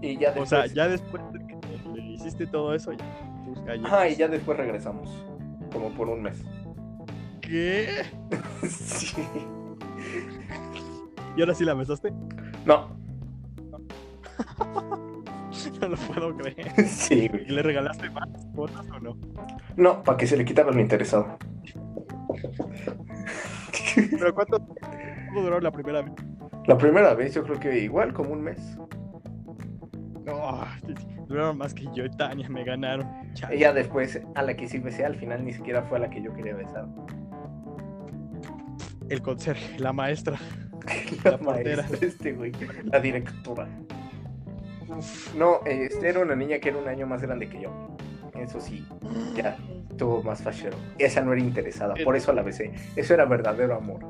Y ya O después, sea, ya después de que le hiciste todo eso, ya. Tus galletas. ajá, y ya después regresamos, como por un mes. ¿Qué? sí. ¿Y ahora sí la besaste? No, No lo puedo creer. sí, ¿Y güey. le regalaste más cosas o no? No, para que se le quitara lo interesado. ¿Pero cuánto duró la primera vez? La primera vez yo creo que igual, como un mes. No, duraron más que yo y Tania, me ganaron. Chale. Ella después, a la que sí besé, al final ni siquiera fue a la que yo quería besar. El conserje, la maestra. La, maestra, este güey, la directora. No, este era una niña que era un año más grande que yo. Eso sí, ya tuvo más fachero. Esa no era interesada, por eso la besé. Eso era verdadero amor.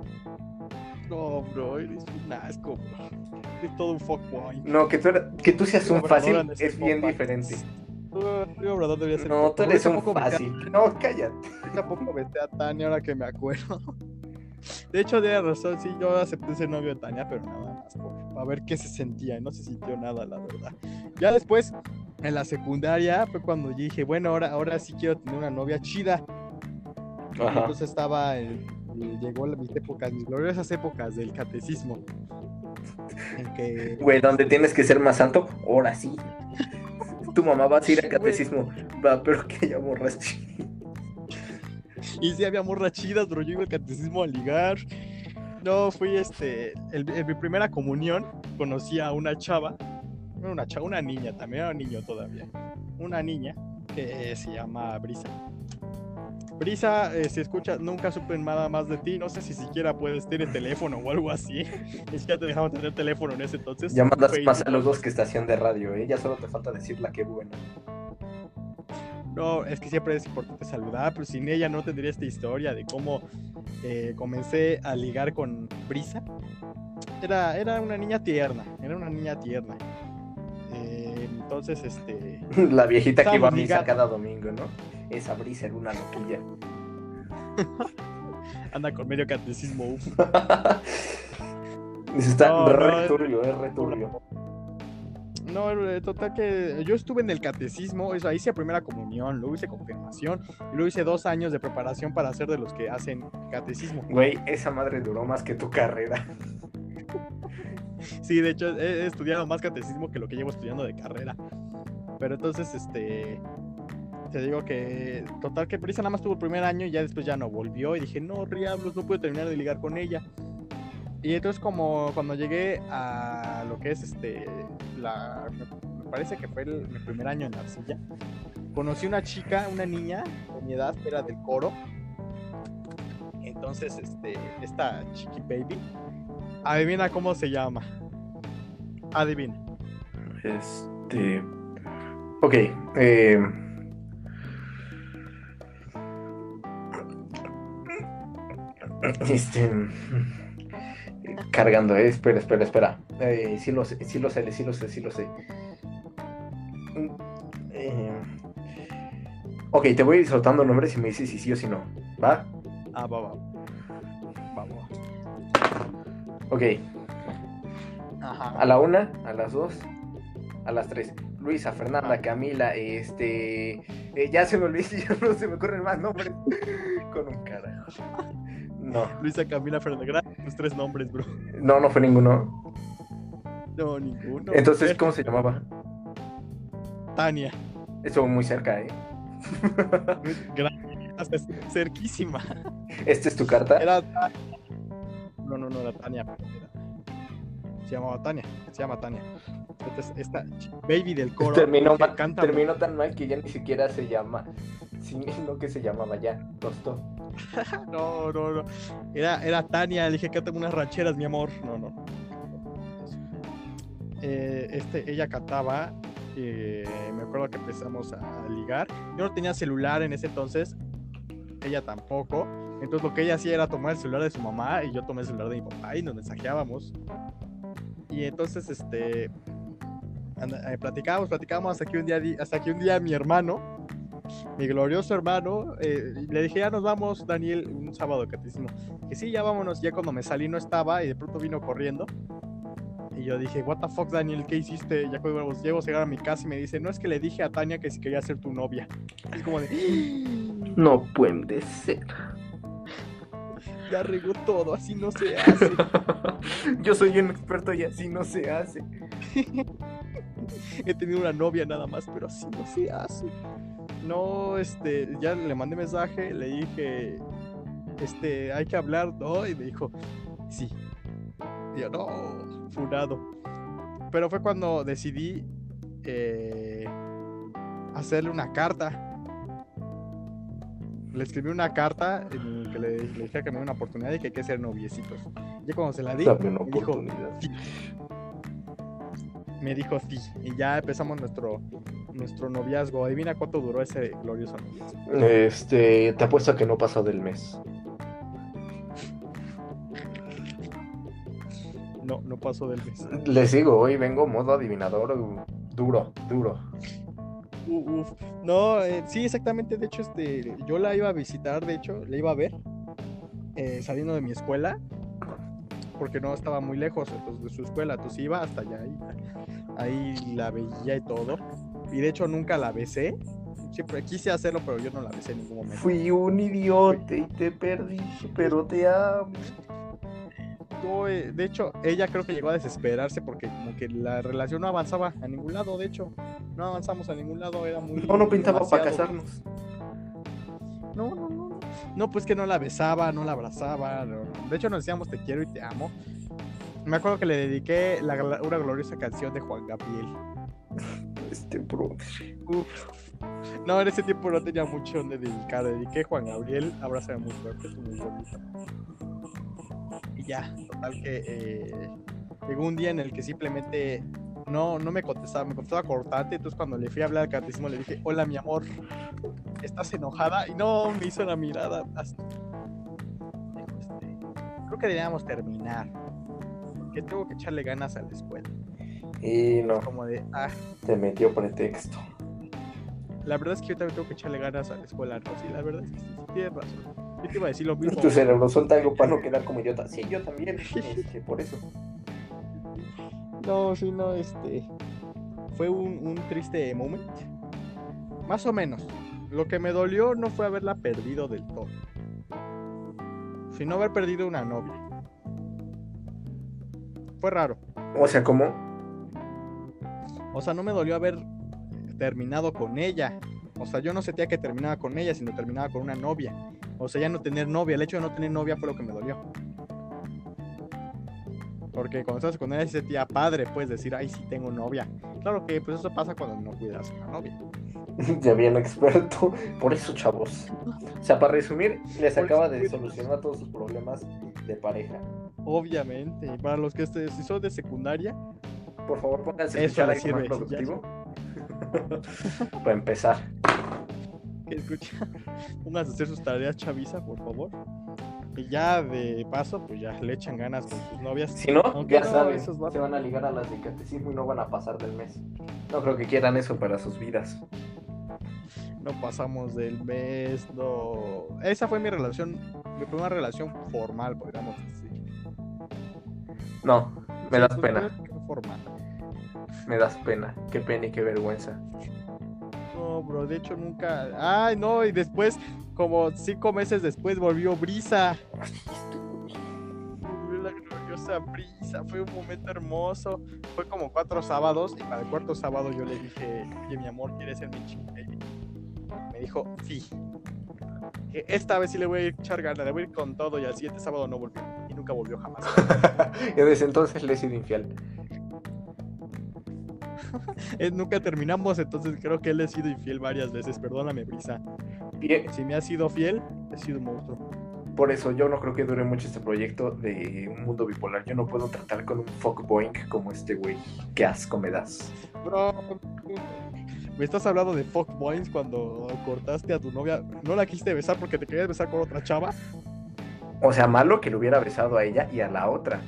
No, bro, eres un asco, bro. Eres todo un fuckboy. No, que tú, que tú seas un fácil este es bien diferente. Tú, Obrador, debería ser No, tú eres un a- fácil. No, cállate. Tampoco besé a Tania ahora que me acuerdo. De hecho, tiene razón, sí, yo acepté ser novio de Tania, pero nada más por, para ver qué se sentía. y No se sintió nada, la verdad. Ya después, en la secundaria, fue cuando yo dije, bueno, ahora, ahora sí quiero tener una novia chida. Ajá. Entonces estaba, llegó mis épocas, mis gloriosas épocas del catecismo. Que Güey, donde tienes que ser más santo, ahora sí. Tu mamá va a ir al catecismo. Va, pero que ya borraste. Y sí, había morras chidas, pero yo iba al catecismo a ligar. No, fui este. el- en mi primera comunión conocí a una chava. Una chava, una niña también, era un niño todavía. Una niña que se llama Brisa. Brisa, eh, si escuchas, nunca supe nada más de ti. No sé si siquiera puedes tener teléfono o algo así. Ni siquiera te dejaban tener teléfono en ese entonces. Ya mandas Facebook. más saludos que estación de radio, ¿eh? Ya solo te falta decir la que buena. No, es que siempre es importante saludar, pero sin ella no tendría esta historia de cómo eh, comencé a ligar con Brisa. Era, era una niña tierna, era una niña tierna. Eh, entonces, este... La viejita que iba a misa ligando. cada domingo, ¿no? Esa brisa era una loquilla. Anda con medio catecismo. está No, re no, turbio, es re turbio. No, eh, total que yo estuve en el catecismo, eso, ahí hice primera comunión, luego hice confirmación, y luego hice dos años de preparación para ser de los que hacen catecismo. Güey, esa madre duró más que tu carrera. Sí, de hecho he, estudiado más catecismo que lo que llevo estudiando de carrera. Pero entonces, este, te digo que total que Prisa nada más tuvo el primer año y ya después ya no volvió y dije, no, diablos, no puedo terminar de ligar con ella. Y entonces como cuando llegué a lo que es este, la, me, parece que fue el, mi primer año en Arcilla, conocí una chica, una niña de mi edad, era del coro. Entonces, este, esta chiqui baby, adivina cómo se llama. Adivina. Este. Ok, eh. Este. Cargando, eh. Espera, espera, espera. Eh, sí lo sé, sí lo sé, sí lo sé, sí lo sé. Eh, Ok, te voy a ir soltando nombres y me dices si sí o si no. ¿Va? Ah, va, va. Vamos. Ok. Ajá. A la una, a las dos, a las tres. Luisa, Fernanda, Ah. Camila, este. eh, ya se me olvidó, ya no se me ocurren más nombres. Con un carajo. No, Luisa Camila Fernández, los tres nombres, bro. no, no fue ninguno. No, ninguno. Entonces, ¿cómo se llamaba? Tania. Estuvo muy cerca, ¿eh? Hasta cerquísima. ¿Esta es tu carta? Era Tania. No, no, no era Tania. era- Se llamaba Tania. Se llama Tania. Esta ch- baby del coro. terminó, que mal- canta terminó tan mal que ya ni siquiera se llama. Sí, no que se llamaba ya. Costó. No, no, no. Era, era Tania, le dije que unas rancheras, mi amor. No, no. Eh, este, ella cantaba. eh, me acuerdo que empezamos a ligar. Yo no tenía celular en ese entonces. Ella tampoco. Entonces lo que ella hacía era tomar el celular de su mamá y yo tomé el celular de mi papá y nos mensajeábamos. Y entonces, este, eh, platicábamos, platicábamos hasta que un día, hasta que un día mi hermano, mi glorioso hermano, eh, le dije, ya nos vamos, Daniel, un sábado catecismo. Que sí, ya vámonos. Ya cuando me salí no estaba y de pronto vino corriendo. Y yo dije, what the fuck, Daniel, ¿qué hiciste? Ya cuando llego a llegar a mi casa y me dice, no es que le dije a Tania que si quería ser tu novia. Es como de, No puede ser. ya regó todo, así no se hace. Yo soy un experto y así no se hace. He tenido una novia nada más, pero así no se hace. No, este, ya le mandé mensaje, le dije, este, hay que hablar, ¿no? Y me dijo, sí. Y yo, no, funado. Pero fue cuando decidí eh, hacerle una carta. le escribí una carta en la que le, le dije que me dio una oportunidad y que hay que ser noviecitos. Ya cuando se la di, me dijo, oportunidad. Me dijo sí. Y ya empezamos nuestro, nuestro noviazgo. Adivina cuánto duró ese glorioso noviazgo. Este, te apuesto a que no pasó del mes. No, no pasó del mes. Les digo, hoy vengo modo adivinador uh, duro, duro. Uf. No, eh, sí, exactamente. De hecho, este, yo la iba a visitar, de hecho, la iba a ver eh, saliendo de mi escuela, porque no estaba muy lejos entonces, de su escuela. Entonces iba hasta allá y ahí la veía y todo. Y de hecho nunca la besé. Siempre quise hacerlo, pero yo no la besé en ningún momento. Fui un idiota y te perdí, pero te amo. Yo, eh, de hecho, ella creo que llegó a desesperarse porque como que la relación no avanzaba a ningún lado, de hecho. No avanzamos a ningún lado, era muy... No, no pintaba para casarnos. No, no, no, no. Pues que no la besaba, no la abrazaba. no, no. De hecho, nos decíamos te quiero y te amo. Me acuerdo que le dediqué la una gloriosa canción de Juan Gabriel. Este bro. Uf. No, en ese tiempo no tenía mucho donde dedicar. Le dediqué Juan Gabriel, abrázame muy fuerte, es muy bonito. Y ya, total que eh, llegó un día en el que simplemente no, no me contestaba, me contestaba cortante. Entonces, cuando le fui a hablar al catecismo, le dije: Hola, mi amor, ¿estás enojada? Y no, me hizo la mirada. Dijo, este, creo que deberíamos terminar. Que tengo que echarle ganas a la escuela. Y no, Como de, ah, te metió pretexto. La verdad es que yo también tengo que echarle ganas a la escuela, ¿no? Sí, la verdad es que sí, sí, tienes razón. Yo te iba a decir lo mismo. Tu cerebro suelta algo para no quedar como idiota. Sí, yo también. Este, por eso. No, sí, no, este. Fue un, un triste moment. Más o menos. Lo que me dolió no fue haberla perdido del todo, sino haber perdido una novia. Fue raro. O sea, ¿cómo? O sea, no me dolió haber terminado con ella. O sea, yo no sentía que terminaba con ella, sino terminaba con una novia. O sea, ya no tener novia. El hecho de no tener novia fue lo que me dolió. Porque cuando estás con ella se sentía padre, puedes decir, ay, sí tengo novia. Claro que pues eso pasa cuando no cuidas a la novia. Ya bien experto. Por eso, chavos. O sea, para resumir, les Por acaba de solucionar todos sus problemas de pareja. Obviamente. Y para los que este- si son de secundaria, Por favor, pónganse a Eso escuchar le algo más sirve, productivo. para empezar. escucha, pónganse a hacer sus tareas chaviza, por favor. Y ya de paso, pues ya le echan ganas con sus novias. Si no, Aunque ya no, saben, esos se van a ligar a las de catecismo y no van a pasar del mes. No creo que quieran eso para sus vidas. no pasamos del mes, no. Esa fue mi relación, mi primera relación formal, podríamos decir. No, me Sí, das pena, que Formal. me das pena. Qué pena y qué vergüenza. No, bro, de hecho nunca. Ay, no, y después, como cinco meses después, volvió Brisa. Volvió la gloriosa Brisa. Fue un momento hermoso. Fue como cuatro sábados, y para el cuarto sábado yo le dije, oye, mi amor, ¿quieres ser mi chica? Me dijo, sí. Que Esta vez sí le voy a echar ganas, le voy a ir con todo, y al siguiente sábado no volvió. Y nunca volvió jamás. y desde entonces le he sido infiel. Eh, nunca terminamos, entonces creo que él le he sido infiel varias veces. Perdóname, Brisa. Si me ha sido fiel, he sido un monstruo. por eso yo no creo que dure mucho este proyecto de un mundo bipolar. Yo no puedo tratar con un fuckboink como este güey. Qué asco me das. Bro, me estás hablando de fuckboys cuando cortaste a tu novia. No la quisiste besar porque te querías besar con otra chava. O sea, malo que le hubiera besado a ella y a la otra.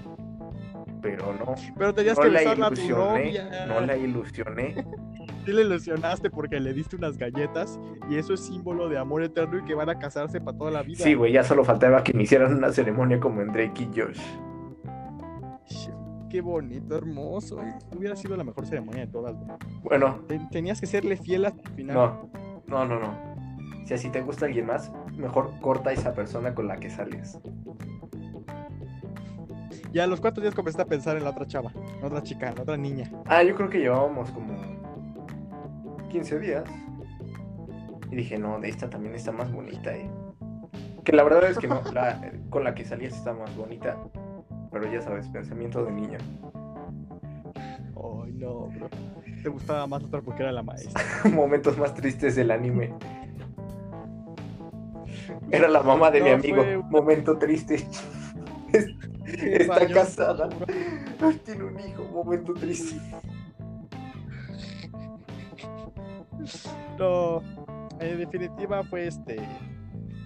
Pero no. Pero tenías No que la besarla a tu ilusioné. novia. No la ilusioné. Sí le ilusionaste porque le diste unas galletas y eso es símbolo de amor eterno y que van a casarse para toda la vida. Sí, güey, ya solo faltaba que me hicieran una ceremonia como en Drake y Josh. Qué bonito, hermoso. Hubiera sido la mejor ceremonia de todas. güey. Bueno, Te- Tenías que serle fiel hasta el final. no, no, no, no. Si así te gusta alguien más, mejor corta a esa persona con la que sales. Y a los cuatro días comenzaste a pensar en la otra chava, en la otra chica, en la otra niña. Ah, yo creo que llevábamos como 15 días. Y dije, no, de esta también está más bonita, eh. Que la verdad es que no, la, con la que salías está más bonita. Pero ya sabes, pensamiento de niño. Ay, no, bro. Te gustaba más otra porque era la maestra. Momentos más tristes del anime. Era la mamá de mi amigo. fue- Momento triste. Está casada. Tiene un hijo. Momento triste. No, en definitiva fue este.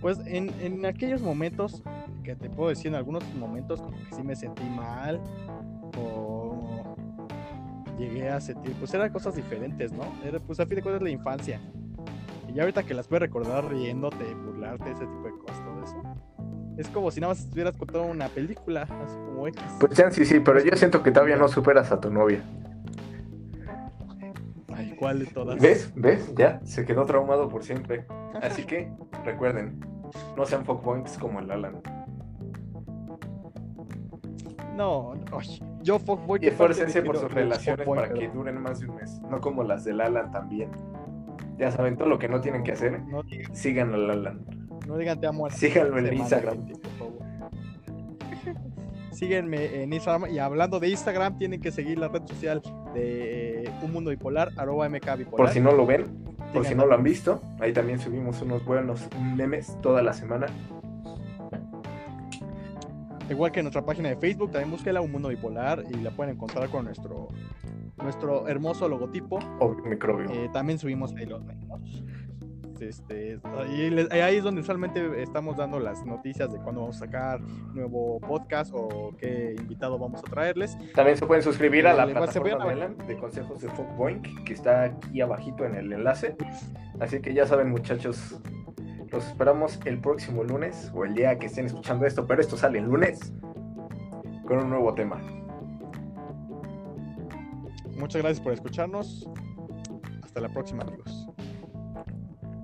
Pues en, en aquellos momentos, que te puedo decir, en algunos momentos como que sí me sentí mal. O llegué a sentir, pues eran cosas diferentes, ¿no? Era, pues a fin de cuentas la infancia. Y ya ahorita que las puedes recordar riéndote, burlarte, ese tipo de cosas, todo eso. Es como si nada más estuvieras contando una película, así como X. Pues ya sí, sí, pero yo siento que todavía no superas a tu novia. Ay, ¿cuál de todas? ¿Ves? ¿Ves? Ya se quedó traumado por siempre. Así que recuerden, no sean fuckboys como el Alan. No, no, yo fuckboy. Y esfuércense por sus relaciones fuckboy, para pero que duren más de un mes, no como las del Alan también. Ya saben todo lo que no tienen que hacer. No Sigan al Alan. no digan te amo a Síganlo en Instagram. por favor. Síguenme en Instagram y hablando de Instagram tienen que seguir la red social de eh, Un Mundo Bipolar, arroba MK Bipolar. Por si no lo ven, por si no lo han visto, ahí también subimos unos buenos memes toda la semana. Igual que en nuestra página de Facebook, también búsquela Un Mundo Bipolar y la pueden encontrar con nuestro, nuestro hermoso logotipo. O microbio. Eh, también subimos ahí los memes. Este, ahí, les- ahí es donde usualmente estamos dando las noticias de cuándo vamos a sacar nuevo podcast o qué invitado vamos a traerles. También se pueden suscribir a la Eh, plataforma de consejos de Fuckboink, que está aquí abajito en el enlace. Así que ya saben, muchachos, los esperamos el próximo lunes o el día que estén escuchando esto, pero esto sale el lunes con un nuevo tema. Muchas gracias por escucharnos. Hasta la próxima, amigos.